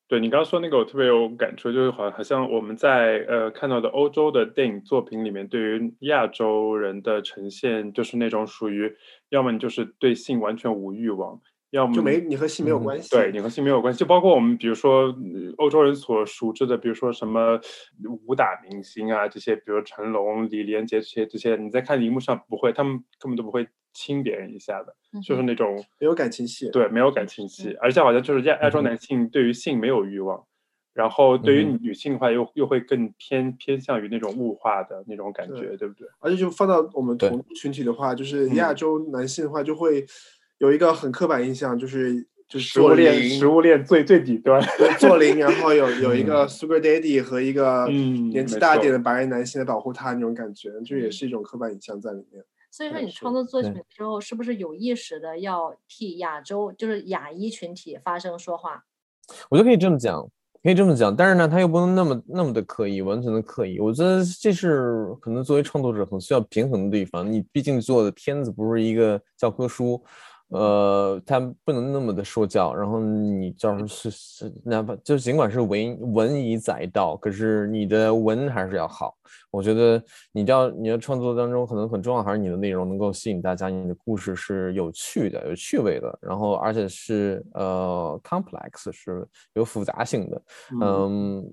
对你刚刚说那个我特别有感触，就是好好像我们在呃看到的欧洲的电影作品里面，对于亚洲人的呈现，就是那种属于要么你就是对性完全无欲望。要么就没你和性没有关系，对你和性没有关系，就包括我们，比如说欧洲人所熟知的，比如说什么武打明星啊，这些，比如成龙、李连杰这些，这些你在看荧幕上不会，他们根本都不会亲别人一下的，就是那种没有感情戏，对，没有感情戏，而且好像就是亚亚洲男性对于性没有欲望，然后对于女性的话又又会更偏偏向于那种物化的那种感觉，对不对？而且就放到我们同群体的话，就是亚洲男性的话就会。有一个很刻板印象，就是就是食物链，食物链最最底端做零，然后有 有一个 Sugar Daddy 和一个年纪大一点的白人男性来保护他那种感觉，就也是一种刻板印象在里面。所以说，你创作作品的时候，是不是有意识的要替亚洲，就是亚裔群体发声说话？我觉得可以这么讲，可以这么讲，但是呢，他又不能那么那么的刻意，完全的刻意。我觉得这是可能作为创作者很需要平衡的地方。你毕竟做的片子不是一个教科书。呃，他不能那么的说教，然后你叫是是，哪怕就尽管是文文以载道，可是你的文还是要好。我觉得你要你的创作当中可能很重要，还是你的内容能够吸引大家，你的故事是有趣的、有趣味的，然后而且是呃 complex 是有复杂性的，嗯，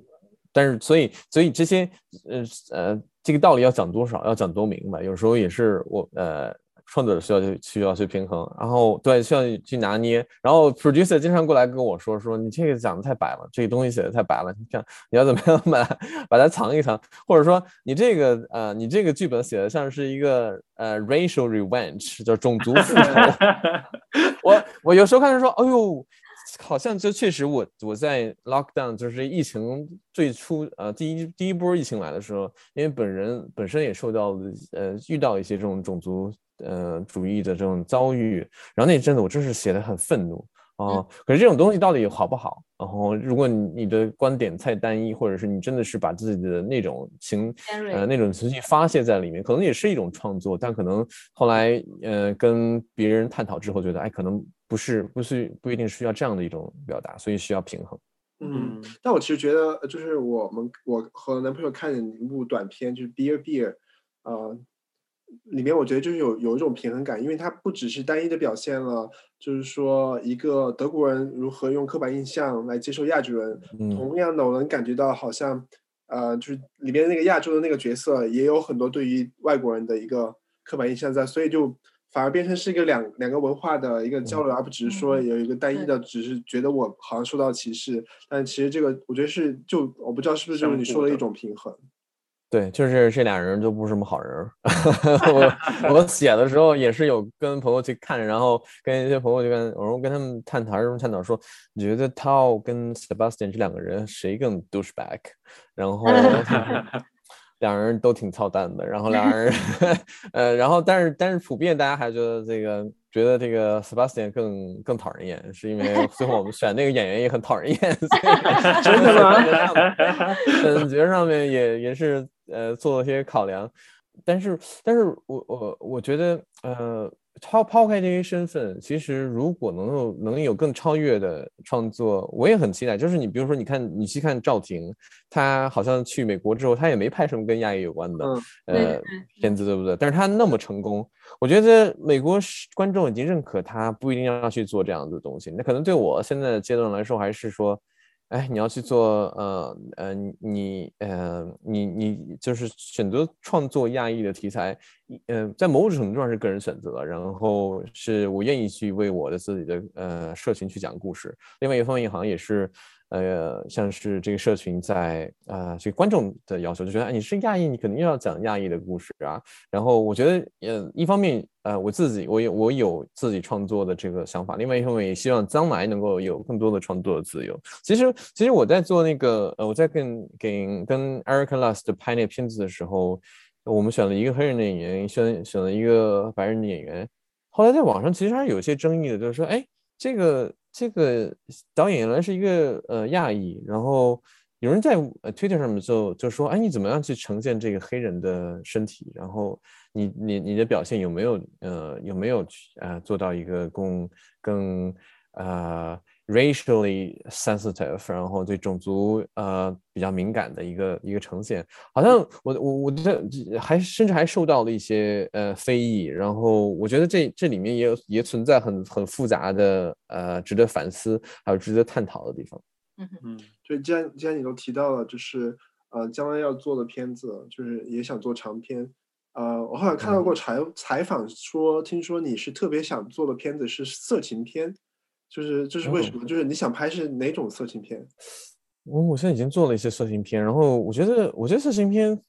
但是所以所以这些呃呃这个道理要讲多少，要讲多明白，有时候也是我呃。创作者需要去需要去平衡，然后对需要去拿捏，然后 producer 经常过来跟我说说你这个讲的太白了，这个东西写的太白了，你看你要怎么样把把它藏一藏，或者说你这个呃你这个剧本写的像是一个呃 racial revenge，叫种族复仇。我我有时候看着说，哎呦，好像就确实我我在 lockdown 就是疫情最初呃第一第一波疫情来的时候，因为本人本身也受到呃遇到一些这种种族。呃，主义的这种遭遇，然后那阵子我真是写的很愤怒啊。可是这种东西到底好不好？然后如果你你的观点太单一，或者是你真的是把自己的那种情呃那种情绪发泄在里面，可能也是一种创作。但可能后来呃跟别人探讨之后，觉得哎，可能不是不是不一定需要这样的一种表达，所以需要平衡。嗯，但我其实觉得，就是我们我和男朋友看一部短片，就是 Beer Beer，呃。里面我觉得就是有有一种平衡感，因为它不只是单一的表现了，就是说一个德国人如何用刻板印象来接受亚洲人，同样的我能感觉到好像，呃，就是里面那个亚洲的那个角色也有很多对于外国人的一个刻板印象在，所以就反而变成是一个两两个文化的一个交流，而不只是说有一个单一的，只是觉得我好像受到歧视，但其实这个我觉得是就我不知道是不是就是你说的一种平衡。对，就是这俩人都不是什么好人。我我写的时候也是有跟朋友去看，然后跟一些朋友就跟我说跟他们探讨，什么探讨说，你觉得 Tao 跟 Sebastian 这两个人谁更 douchebag？然后 两人都挺操蛋的，然后两人 呃，然后但是但是普遍大家还觉得这个觉得这个 Sebastian 更更讨人厌，是因为最后我们选那个演员也很讨人厌。真的吗？选角上面也也是。呃，做了些考量，但是，但是我我我觉得，呃，抛抛开这些身份，其实如果能够能有更超越的创作，我也很期待。就是你比如说，你看，你去看赵婷，她好像去美国之后，她也没拍什么跟亚裔有关的呃片子，对不对？但是她那么成功，我觉得美国观众已经认可她，不一定要去做这样的东西。那可能对我现在的阶段来说，还是说。哎，你要去做，呃呃，你呃，你你就是选择创作亚裔的题材，呃，在某种程度上是个人选择，然后是我愿意去为我的自己的呃社群去讲故事。另外一方面，好像也是，呃，像是这个社群在啊，这个观众的要求，就觉得哎，你是亚裔，你肯定要讲亚裔的故事啊。然后我觉得，呃，一方面，呃，我自己我有我有自己创作的这个想法，另外一方面也希望将来能够有更多的创作的自由。其实，其实我在做那个，呃，我在跟跟跟 Eric Lust 拍那个片子的时候，我们选了一个黑人的演员，选选了一个白人的演员。后来在网上其实还是有些争议的，就是说，哎，这个。这个导演原来是一个呃亚裔，然后有人在 Twitter 上面就就说，哎，你怎么样去呈现这个黑人的身体？然后你你你的表现有没有呃有没有去呃做到一个更更呃。Racially sensitive，然后对种族呃比较敏感的一个一个呈现，好像我我我这还甚至还受到了一些呃非议，然后我觉得这这里面也有也存在很很复杂的呃值得反思还有值得探讨的地方。嗯嗯，就既然既然你都提到了，就是呃将来要做的片子，就是也想做长片，呃我好像看到过采采访说，听说你是特别想做的片子是色情片。就是这是为什么？就是你想拍是哪种色情片？我我现在已经做了一些色情片，然后我觉得我觉得色情片，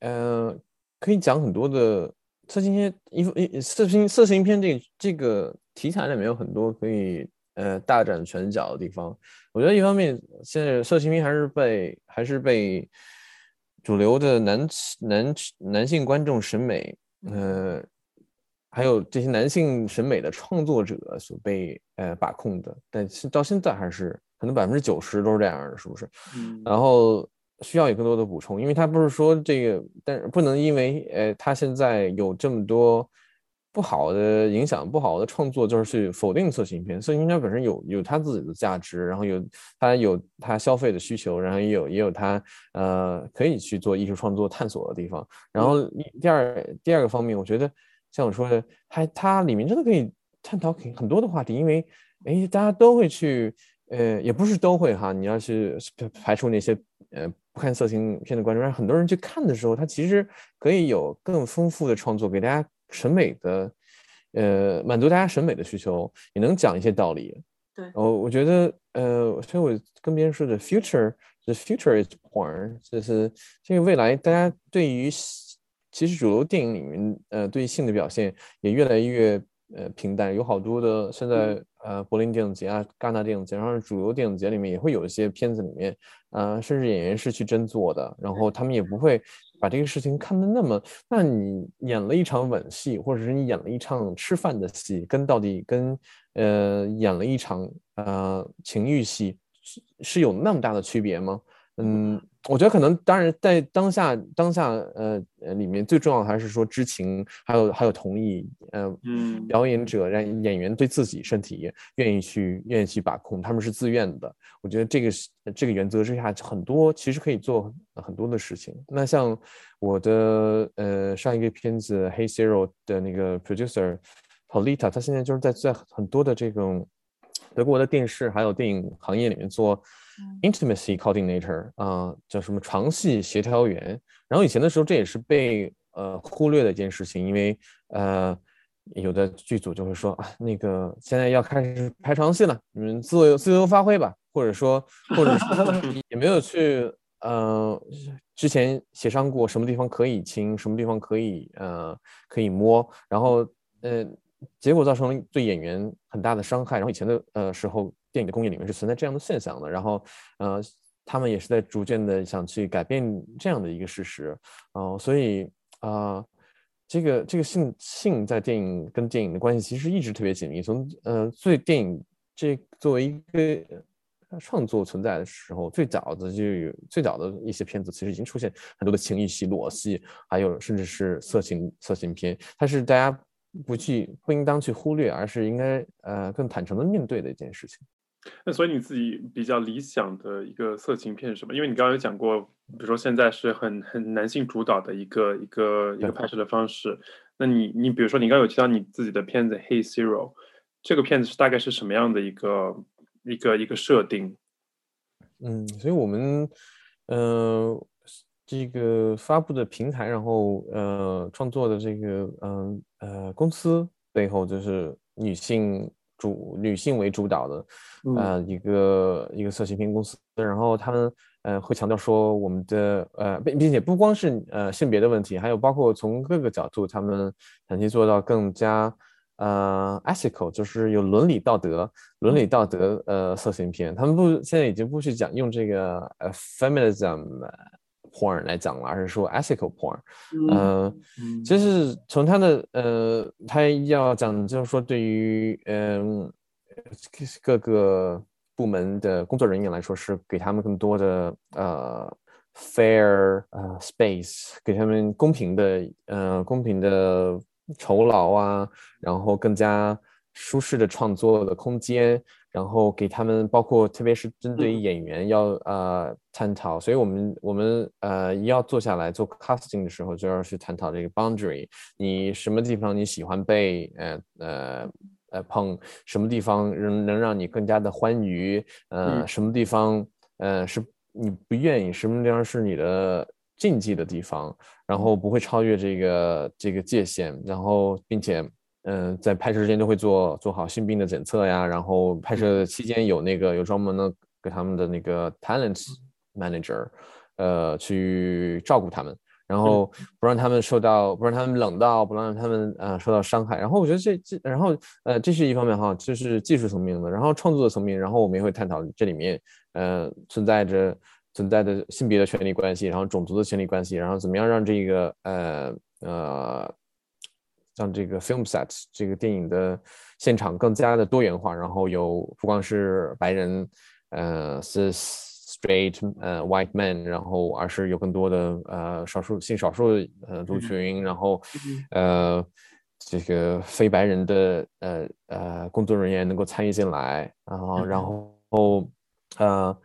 呃，可以讲很多的色情片，一一色情色情片这这个题材里面有很多可以呃大展拳脚的地方。我觉得一方面现在色情片还是被还是被主流的男男男性观众审美，呃。还有这些男性审美的创作者所被呃把控的，但是到现在还是可能百分之九十都是这样的，是不是？嗯。然后需要有更多的补充，因为他不是说这个，但是不能因为呃他现在有这么多不好的影响、不好的创作，就是去否定色情片。色情片本身有有它自己的价值，然后有它有它消费的需求，然后也有也有它呃可以去做艺术创作探索的地方。然后第二第二个方面，我觉得。像我说的，它它里面真的可以探讨很很多的话题，因为哎，大家都会去，呃，也不是都会哈，你要去排除那些呃不看色情片的观众，让很多人去看的时候，他其实可以有更丰富的创作，给大家审美的，呃，满足大家审美的需求，也能讲一些道理。对，我我觉得，呃，所以我跟别人说的，future，the future is porn，就是这个未来，大家对于。其实主流电影里面，呃，对性的表现也越来越呃平淡。有好多的现在呃柏林电影节啊、戛纳电影节，然后主流电影节里面也会有一些片子里面，呃，甚至演员是去真做的，然后他们也不会把这个事情看得那么。那你演了一场吻戏，或者是你演了一场吃饭的戏，跟到底跟呃演了一场呃情欲戏是是有那么大的区别吗？嗯。我觉得可能，当然，在当下当下，呃呃，里面最重要的还是说知情，还有还有同意，呃，嗯，表演者让演员对自己身体愿意去愿意去把控，他们是自愿的。我觉得这个是这个原则之下，很多其实可以做很多的事情。那像我的呃上一个片子《Hey Zero》的那个 producer Polita，他现在就是在在很多的这种德国的电视还有电影行业里面做。Intimacy coordinator 啊，叫什么床戏协调员。然后以前的时候，这也是被呃忽略的一件事情，因为呃有的剧组就会说啊，那个现在要开始拍床戏了，你们自由自由发挥吧，或者说或者说 也没有去呃之前协商过什么地方可以亲，什么地方可以呃可以摸，然后呃结果造成了对演员很大的伤害。然后以前的呃时候。电影的工业里面是存在这样的现象的，然后，呃，他们也是在逐渐的想去改变这样的一个事实，哦，所以啊，这个这个性性在电影跟电影的关系其实一直特别紧密，从呃最电影这作为一个创作存在的时候，最早的就有最早的一些片子其实已经出现很多的情欲戏、裸戏，还有甚至是色情色情片，它是大家不去不应当去忽略，而是应该呃更坦诚的面对的一件事情。那所以你自己比较理想的一个色情片是什么？因为你刚刚有讲过，比如说现在是很很男性主导的一个一个一个拍摄的方式。那你你比如说你刚刚有提到你自己的片子《Hey Zero》，这个片子是大概是什么样的一个一个一个设定？嗯，所以我们呃这个发布的平台，然后呃创作的这个嗯呃公司背后就是女性。主女性为主导的呃一个一个色情片公司，然后他们呃会强调说我们的呃并并且不光是呃性别的问题，还有包括从各个角度，他们想去做到更加。呃，ethical 就是有伦理道德，伦理道德呃色情片，他们不现在已经不去讲用这个呃 feminism porn 来讲了，而是说 ethical porn。嗯，就是从他的呃，他要讲就是说对于嗯各个部门的工作人员来说，是给他们更多的呃 fair 呃 space，给他们公平的呃公平的。酬劳啊，然后更加舒适的创作的空间，然后给他们，包括特别是针对演员要呃探讨，所以我们我们呃要坐下来做 casting 的时候，就要去探讨这个 boundary，你什么地方你喜欢被呃呃呃碰，什么地方能能让你更加的欢愉，呃什么地方呃是你不愿意，什么地方是你的。禁忌的地方，然后不会超越这个这个界限，然后并且，嗯，在拍摄之前都会做做好性病的检测呀，然后拍摄期间有那个有专门的给他们的那个 talent manager，呃，去照顾他们，然后不让他们受到，不让他们冷到，不让他们呃受到伤害。然后我觉得这这，然后呃，这是一方面哈，就是技术层面的，然后创作层面，然后我们也会探讨这里面呃存在着。存在的性别的权利关系，然后种族的权利关系，然后怎么样让这个呃呃，让这个 film set 这个电影的现场更加的多元化，然后有不光是白人，呃是 straight 呃 white man，然后而是有更多的呃少数性少数呃族群，然后呃这个非白人的呃呃工作人员能够参与进来，然后然后呃。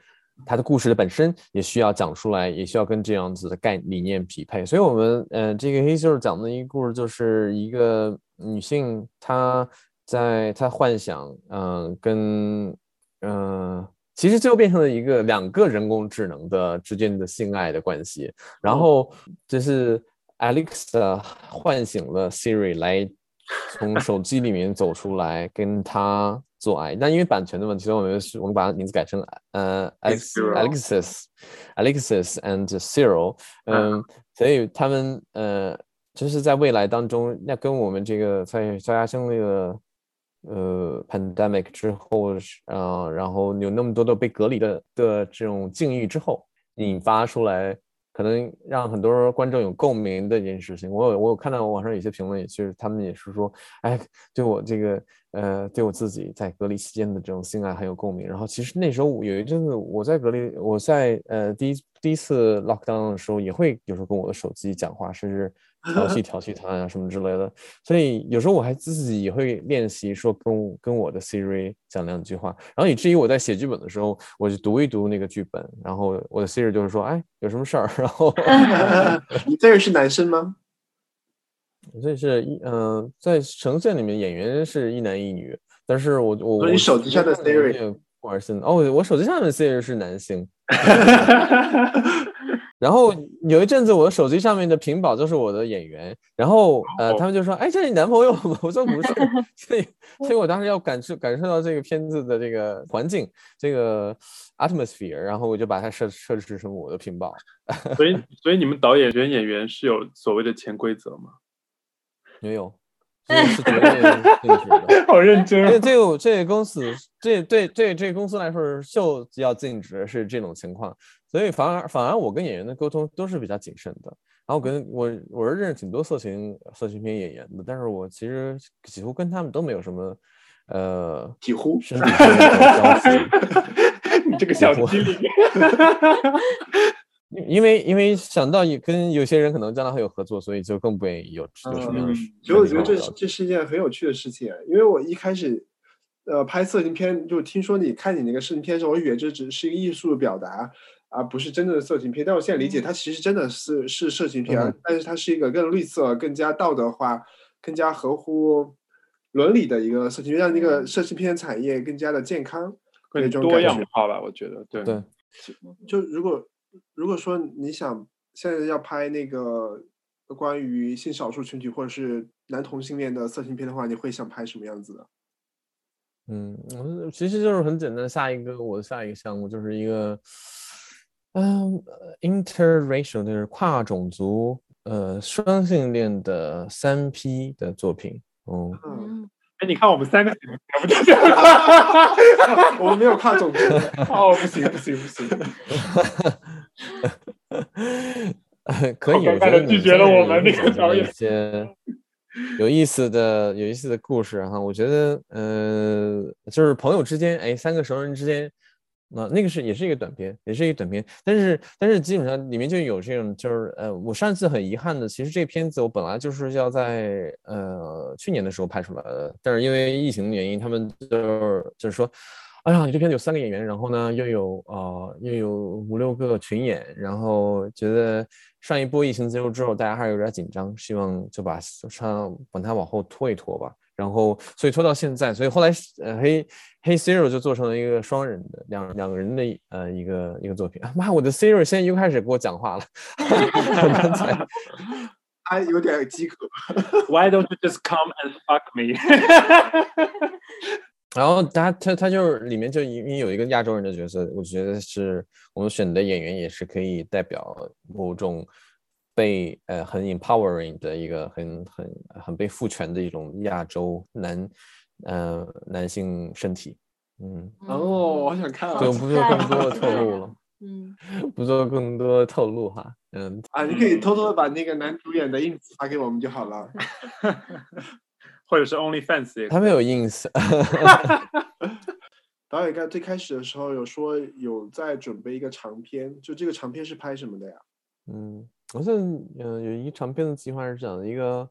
它的故事的本身也需要讲出来，也需要跟这样子的概理念匹配。所以，我们呃，这个黑秀讲的一个故事，就是一个女性，她在她幻想，嗯，跟嗯，其实最后变成了一个两个人工智能的之间的性爱的关系。然后就是 Alexa 唤醒了 Siri 来从手机里面走出来，跟她。做爱，那因为版权的问题，所以我们是我们把名字改成呃，Alexis，Alexis and Cyril，嗯，所以他们呃，就是在未来当中，那跟我们这个在在发生那个呃 pandemic 之后，呃，然后有那么多的被隔离的的这种境遇之后，引发出来。可能让很多观众有共鸣的一件事情，我有我有看到网上有些评论，也是他们也是说，哎，对我这个呃，对我自己在隔离期间的这种性爱很有共鸣。然后其实那时候有一阵子我在隔离，我在呃第一第一次 lockdown 的时候，也会有时候跟我的手机讲话，甚至。调戏调戏他啊什么之类的，所以有时候我还自己也会练习说跟跟我的 Siri 讲两句话，然后以至于我在写剧本的时候，我就读一读那个剧本，然后我的 Siri 就是说，哎，有什么事儿？然后 你这个是男生吗？这是一嗯，在呈现里面演员是一男一女，但是我我你手机上的 Siri 哦，我手机上的 Siri 是男性。然后有一阵子，我的手机上面的屏保就是我的演员。然后呃，他们就说：“哎，这是你男朋友吗？” 我说：“不是。”所以，所以我当时要感受感受到这个片子的这个环境，这个 atmosphere，然后我就把它设设置成我的屏保。所以，所以你们导演选演员是有所谓的潜规则吗？没有。是好认真。这这个这个公司，这对对这个公司来说，就要禁止是这种情况。所以反而反而我跟演员的沟通都是比较谨慎的。然后跟我我是认识挺多色情色情片演员的，但是我其实几乎跟他们都没有什么呃几乎身体上的交集。你这个小机灵。因为因为想到跟有些人可能将来会有合作，所以就更不愿意有有什么样的。所以我觉得这这是一件很有趣的事情。因为我一开始，呃，拍色情片就听说你看你那个色情片的时候，我以为这只是一个艺术的表达，而不是真正的色情片。但我现在理解，它其实真的是是色情片，但是它是一个更绿色、更加道德化、更加合乎伦理的一个色情片，让那个色情片产业更加的健康、更多样化吧。我觉得，对对，就如果。如果说你想现在要拍那个关于性少数群体或者是男同性恋的色情片的话，你会想拍什么样子的？嗯，其实就是很简单。下一个我的下一个项目就是一个，嗯，interracial 就是跨种族呃双性恋的三 P 的作品。嗯，哎，你看我们三个 我们没有跨种族。哦，不行不行不行。可以，我觉得拒绝了我们那个导演。有意思的、有意思的故事哈，我觉得，呃，就是朋友之间，哎，三个熟人之间，那那个是也是一个短片，也是一个短片，但是但是基本上里面就有这种，就是呃，我上次很遗憾的，其实这片子我本来就是要在呃去年的时候拍出来的，但是因为疫情的原因，他们就是就是说。哎呀，你这片子有三个演员，然后呢又有呃又有五六个群演，然后觉得上一波疫情结束之后，大家还是有点紧张，希望就把上把它往后拖一拖吧。然后所以拖到现在，所以后来呃黑黑 Zero 就做成了一个双人的两两个人的呃一个一个作品。妈，我的 Zero 现在又开始给我讲话了，刚 才他有点饥渴。Why don't you just come and fuck me？然后他他他就是里面就因为有一个亚洲人的角色，我觉得是我们选的演员也是可以代表某种被呃很 empowering 的一个很很很被赋权的一种亚洲男呃男性身体，嗯哦，我想看，就不做更多的透露了，嗯，不做更多的透露哈，嗯啊，你可以偷偷的把那个男主演的 ins 发给我们就好了。或者是 OnlyFans 也，他没有 ins。导演刚最开始的时候有说有在准备一个长片，就这个长片是拍什么的呀？嗯，好像嗯有一长篇的计划是讲一个，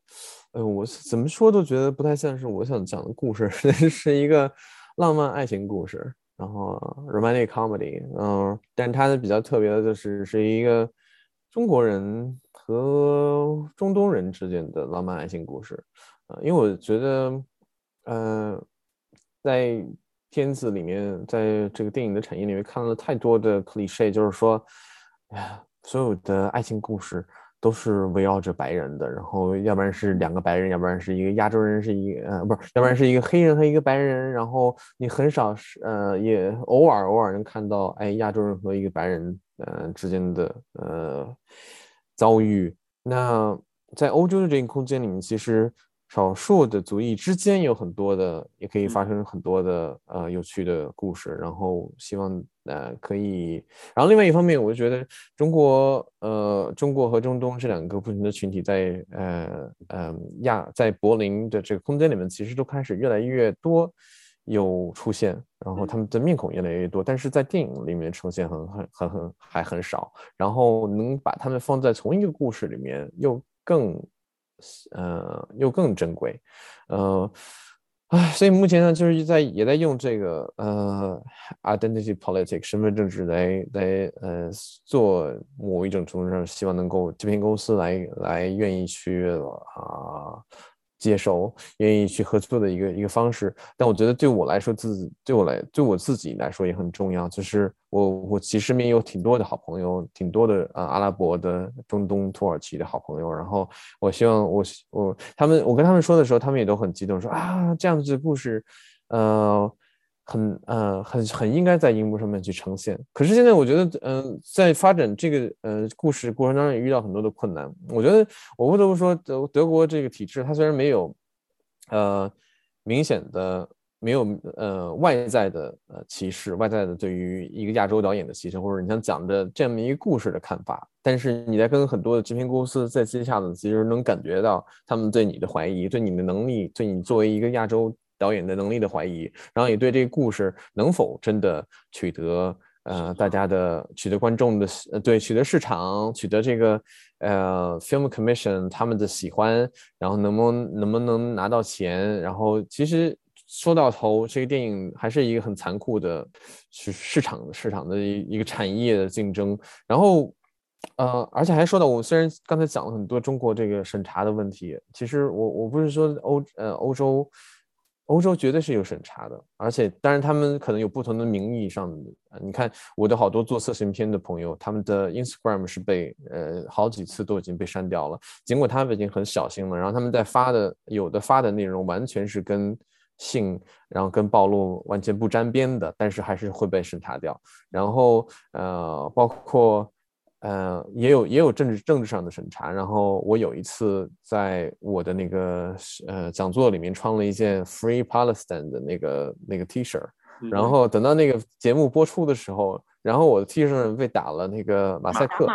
呃，我怎么说都觉得不太像是我想讲的故事，是一个浪漫爱情故事，然后 romantic comedy，嗯，但它的比较特别的就是是一个中国人和中东人之间的浪漫爱情故事。因为我觉得，呃，在片子里面，在这个电影的产业里面看了太多的 cliche，就是说，哎呀，所有的爱情故事都是围绕着白人的，然后要不然是两个白人，要不然是一个亚洲人，是一呃，不是，要不然是一个黑人和一个白人，然后你很少是呃，也偶尔偶尔能看到，哎，亚洲人和一个白人呃之间的呃遭遇。那在欧洲的这个空间里面，其实。少数的族裔之间有很多的，也可以发生很多的呃有趣的故事。然后希望呃可以，然后另外一方面，我就觉得中国呃中国和中东这两个不同的群体在呃呃亚在柏林的这个空间里面，其实都开始越来越多有出现，然后他们的面孔越来越多，但是在电影里面呈现很很很很还很少。然后能把他们放在同一个故事里面，又更。呃，又更珍贵，呃，唉，所以目前呢，就是在也在用这个呃，identity politics 身份政治来来呃做某一种程度上，希望能够这片公司来来愿意去啊。接受愿意去合作的一个一个方式，但我觉得对我来说，自己对我来对我自己来说也很重要。就是我我其实面有挺多的好朋友，挺多的啊阿拉伯的、中东、土耳其的好朋友。然后我希望我我他们我跟他们说的时候，他们也都很激动，说啊这样子的故事，呃。很呃很很应该在荧幕上面去呈现，可是现在我觉得，嗯，在发展这个呃故事过程当中也遇到很多的困难。我觉得我不得不说，德德国这个体制，它虽然没有呃明显的没有呃外在的呃歧视，外在的对于一个亚洲导演的歧视，或者你想讲的这么一个故事的看法，但是你在跟很多的制片公司在接洽的，其实能感觉到他们对你的怀疑，对你的能力，对你作为一个亚洲。导演的能力的怀疑，然后也对这个故事能否真的取得呃大家的取得观众的对取得市场取得这个呃 film commission 他们的喜欢，然后能不能能不能拿到钱？然后其实说到头，这个电影还是一个很残酷的市市场市场的一一个产业的竞争。然后呃，而且还说到我虽然刚才讲了很多中国这个审查的问题，其实我我不是说欧呃欧洲。欧洲绝对是有审查的，而且当然他们可能有不同的名义上的。你看我的好多做色情片的朋友，他们的 Instagram 是被呃好几次都已经被删掉了，尽管他们已经很小心了。然后他们在发的有的发的内容完全是跟性，然后跟暴露完全不沾边的，但是还是会被审查掉。然后呃，包括呃，也有也有政治政治上的审查。然后我有一次在我的那个呃讲座里面穿了一件 Free Palestine 的那个那个 T 恤，然后等到那个节目播出的时候，然后我的 T 恤上被打了那个马赛克。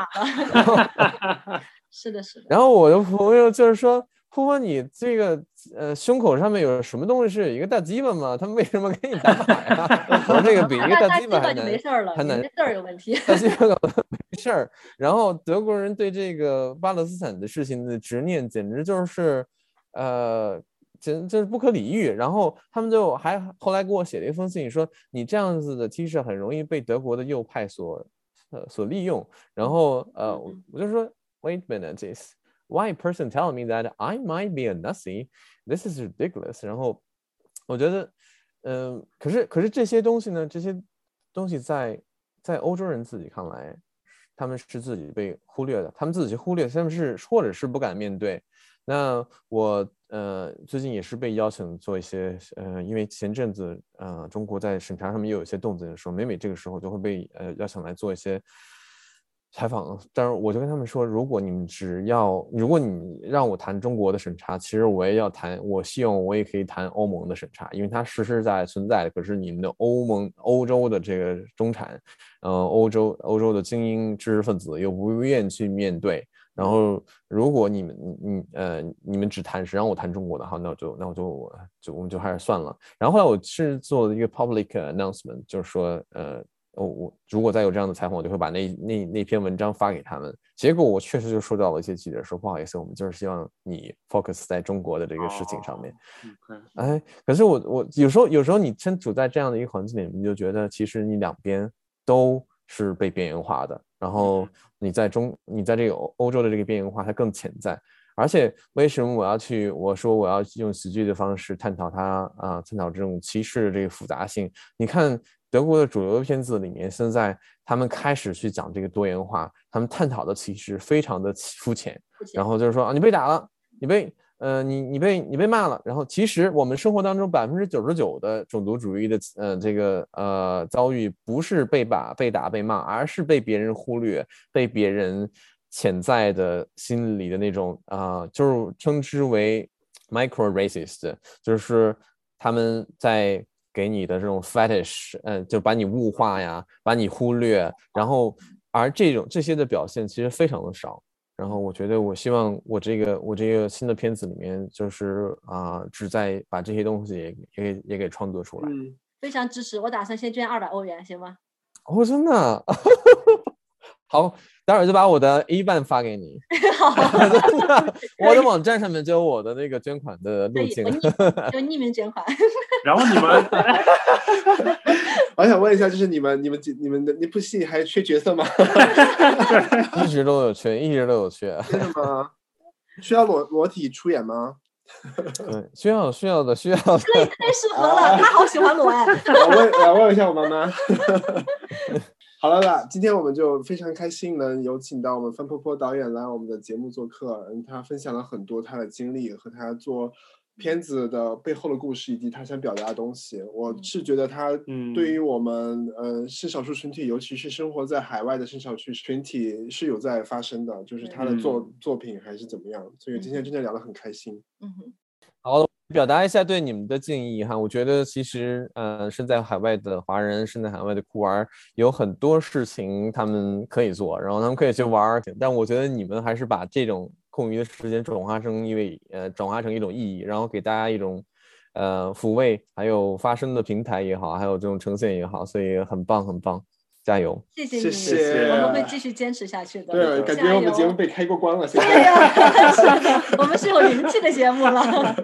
是的，是的。然后我的朋友就是说。婆婆，你这个呃胸口上面有什么东西是一个大鸡巴吗？他们为什么给你打码呀？我说这个比一个大鸡巴还难，还难，字儿有问题。大鸡巴没事儿。然后德国人对这个巴勒斯坦的事情的执念简直就是呃，简就是不可理喻。然后他们就还后来给我写了一封信，说你这样子的 T 恤很容易被德国的右派所呃所利用。然后呃，我就说 Wait a minute, this. Why person telling me that I might be a Nazi? This is ridiculous. 然后我觉得，嗯，可是可是这些东西呢，这些东西在在欧洲人自己看来，他们是自己被忽略的，他们自己忽略，他们是或者是不敢面对。那我呃最近也是被邀请做一些呃，因为前阵子呃中国在审查上面又有一些动静的时候，每每这个时候就会被呃邀请来做一些。采访，但是我就跟他们说，如果你们只要，如果你让我谈中国的审查，其实我也要谈，我希望我也可以谈欧盟的审查，因为它实实在在存在的。可是你们的欧盟、欧洲的这个中产，呃，欧洲、欧洲的精英知识分子又不愿去面对。然后，如果你们，你，呃，你们只谈，只让我谈中国的话，那我就，那我就，就我们就还是算了。然后后来我是做了一个 public announcement，就是说，呃。我我如果再有这样的采访，我就会把那那那篇文章发给他们。结果我确实就收到了一些记者说，不好意思，我们就是希望你 focus 在中国的这个事情上面。哎，可是我我有时候有时候你身处在这样的一个环境里，你就觉得其实你两边都是被边缘化的。然后你在中你在这个欧欧洲的这个边缘化它更潜在。而且为什么我要去我说我要用喜剧的方式探讨它啊，探讨这种歧视的这个复杂性？你看。德国的主流的片子里面，现在他们开始去讲这个多元化，他们探讨的其实非常的肤浅。然后就是说啊，你被打了，你被呃，你你被你被骂了。然后其实我们生活当中百分之九十九的种族主义的呃这个呃遭遇，不是被打被打被骂，而是被别人忽略，被别人潜在的心理的那种啊，就是称之为 micro racist，就是他们在。给你的这种 fetish，嗯，就把你物化呀，把你忽略，然后而这种这些的表现其实非常的少。然后我觉得，我希望我这个我这个新的片子里面，就是啊，旨在把这些东西也也也给创作出来。嗯，非常支持。我打算先捐二百欧元，行吗？哦，真的。好。待会儿就把我的 A 半发给你。我的网站上面就有我的那个捐款的路径，就 匿名捐款。然后你们，我想问一下，就是你们、你们、你们的那部戏还缺角色吗？一直都有缺，一直都有缺。真的吗？需要裸裸体出演吗？对，需要需要的需要。可以太适合了，他好喜欢裸哎。我问，我问一下我妈妈。好了啦，今天我们就非常开心能有请到我们范婆婆导演来我们的节目做客，嗯，他分享了很多他的经历和他做片子的背后的故事，以及他想表达的东西。我是觉得他对于我们呃性少数群体，尤其是生活在海外的性少数群体是有在发生的，就是他的作作品还是怎么样，所以今天真的聊得很开心。嗯哼，好。表达一下对你们的敬意哈，我觉得其实呃身在海外的华人，身在海外的酷儿有很多事情他们可以做，然后他们可以去玩，但我觉得你们还是把这种空余的时间转化成一位呃转化成一种意义，然后给大家一种呃抚慰还有发声的平台也好，还有这种呈现也好，所以很棒很棒。加油！谢谢你，我们会继续坚持下去的。对，感觉我们节目被开过光了。对呀，我们是有灵气的节目了。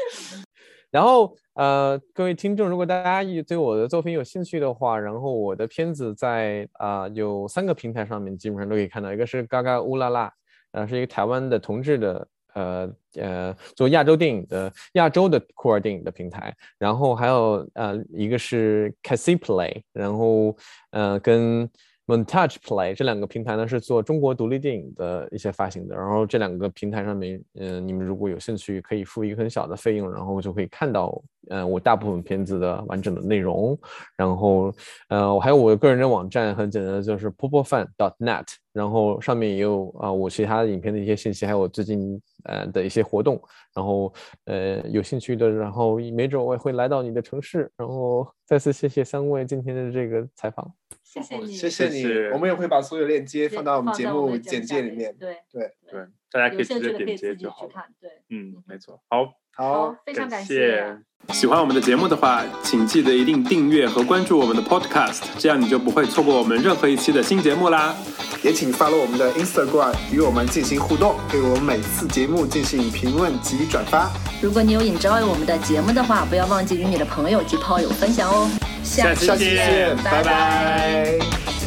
然后呃，各位听众，如果大家对我的作品有兴趣的话，然后我的片子在啊有三个平台上面基本上都可以看到，一个是嘎嘎乌拉拉，呃，是一个台湾的同志的。呃呃，做亚洲电影的亚洲的酷儿电影的平台，然后还有呃一个是 Cassie Play，然后呃跟 Montage Play 这两个平台呢是做中国独立电影的一些发行的，然后这两个平台上面，嗯，你们如果有兴趣，可以付一个很小的费用，然后就可以看到，嗯，我大部分片子的完整的内容。然后，呃，我还有我个人的网站，很简单的就是 popofan.net，然后上面也有啊我其他的影片的一些信息，还有我最近呃的一些活动。然后，呃，有兴趣的，然后没准我也会来到你的城市。然后，再次谢谢三位今天的这个采访。谢谢你，谢谢你。我们也会把所有链接放到我们节目简介里面。对对对，大家可以直接点击就好。对，嗯，没错。好，好，非常感谢。喜欢我们的节目的话，请记得一定订阅和关注我们的 Podcast，这样你就不会错过我们任何一期的新节目啦。也请发了我们的 Instagram 与我们进行互动，对我们每次节目进行评论及转发。如果你有 enjoy 我们的节目的话，不要忘记与你的朋友及炮友分享哦。下期见，拜拜。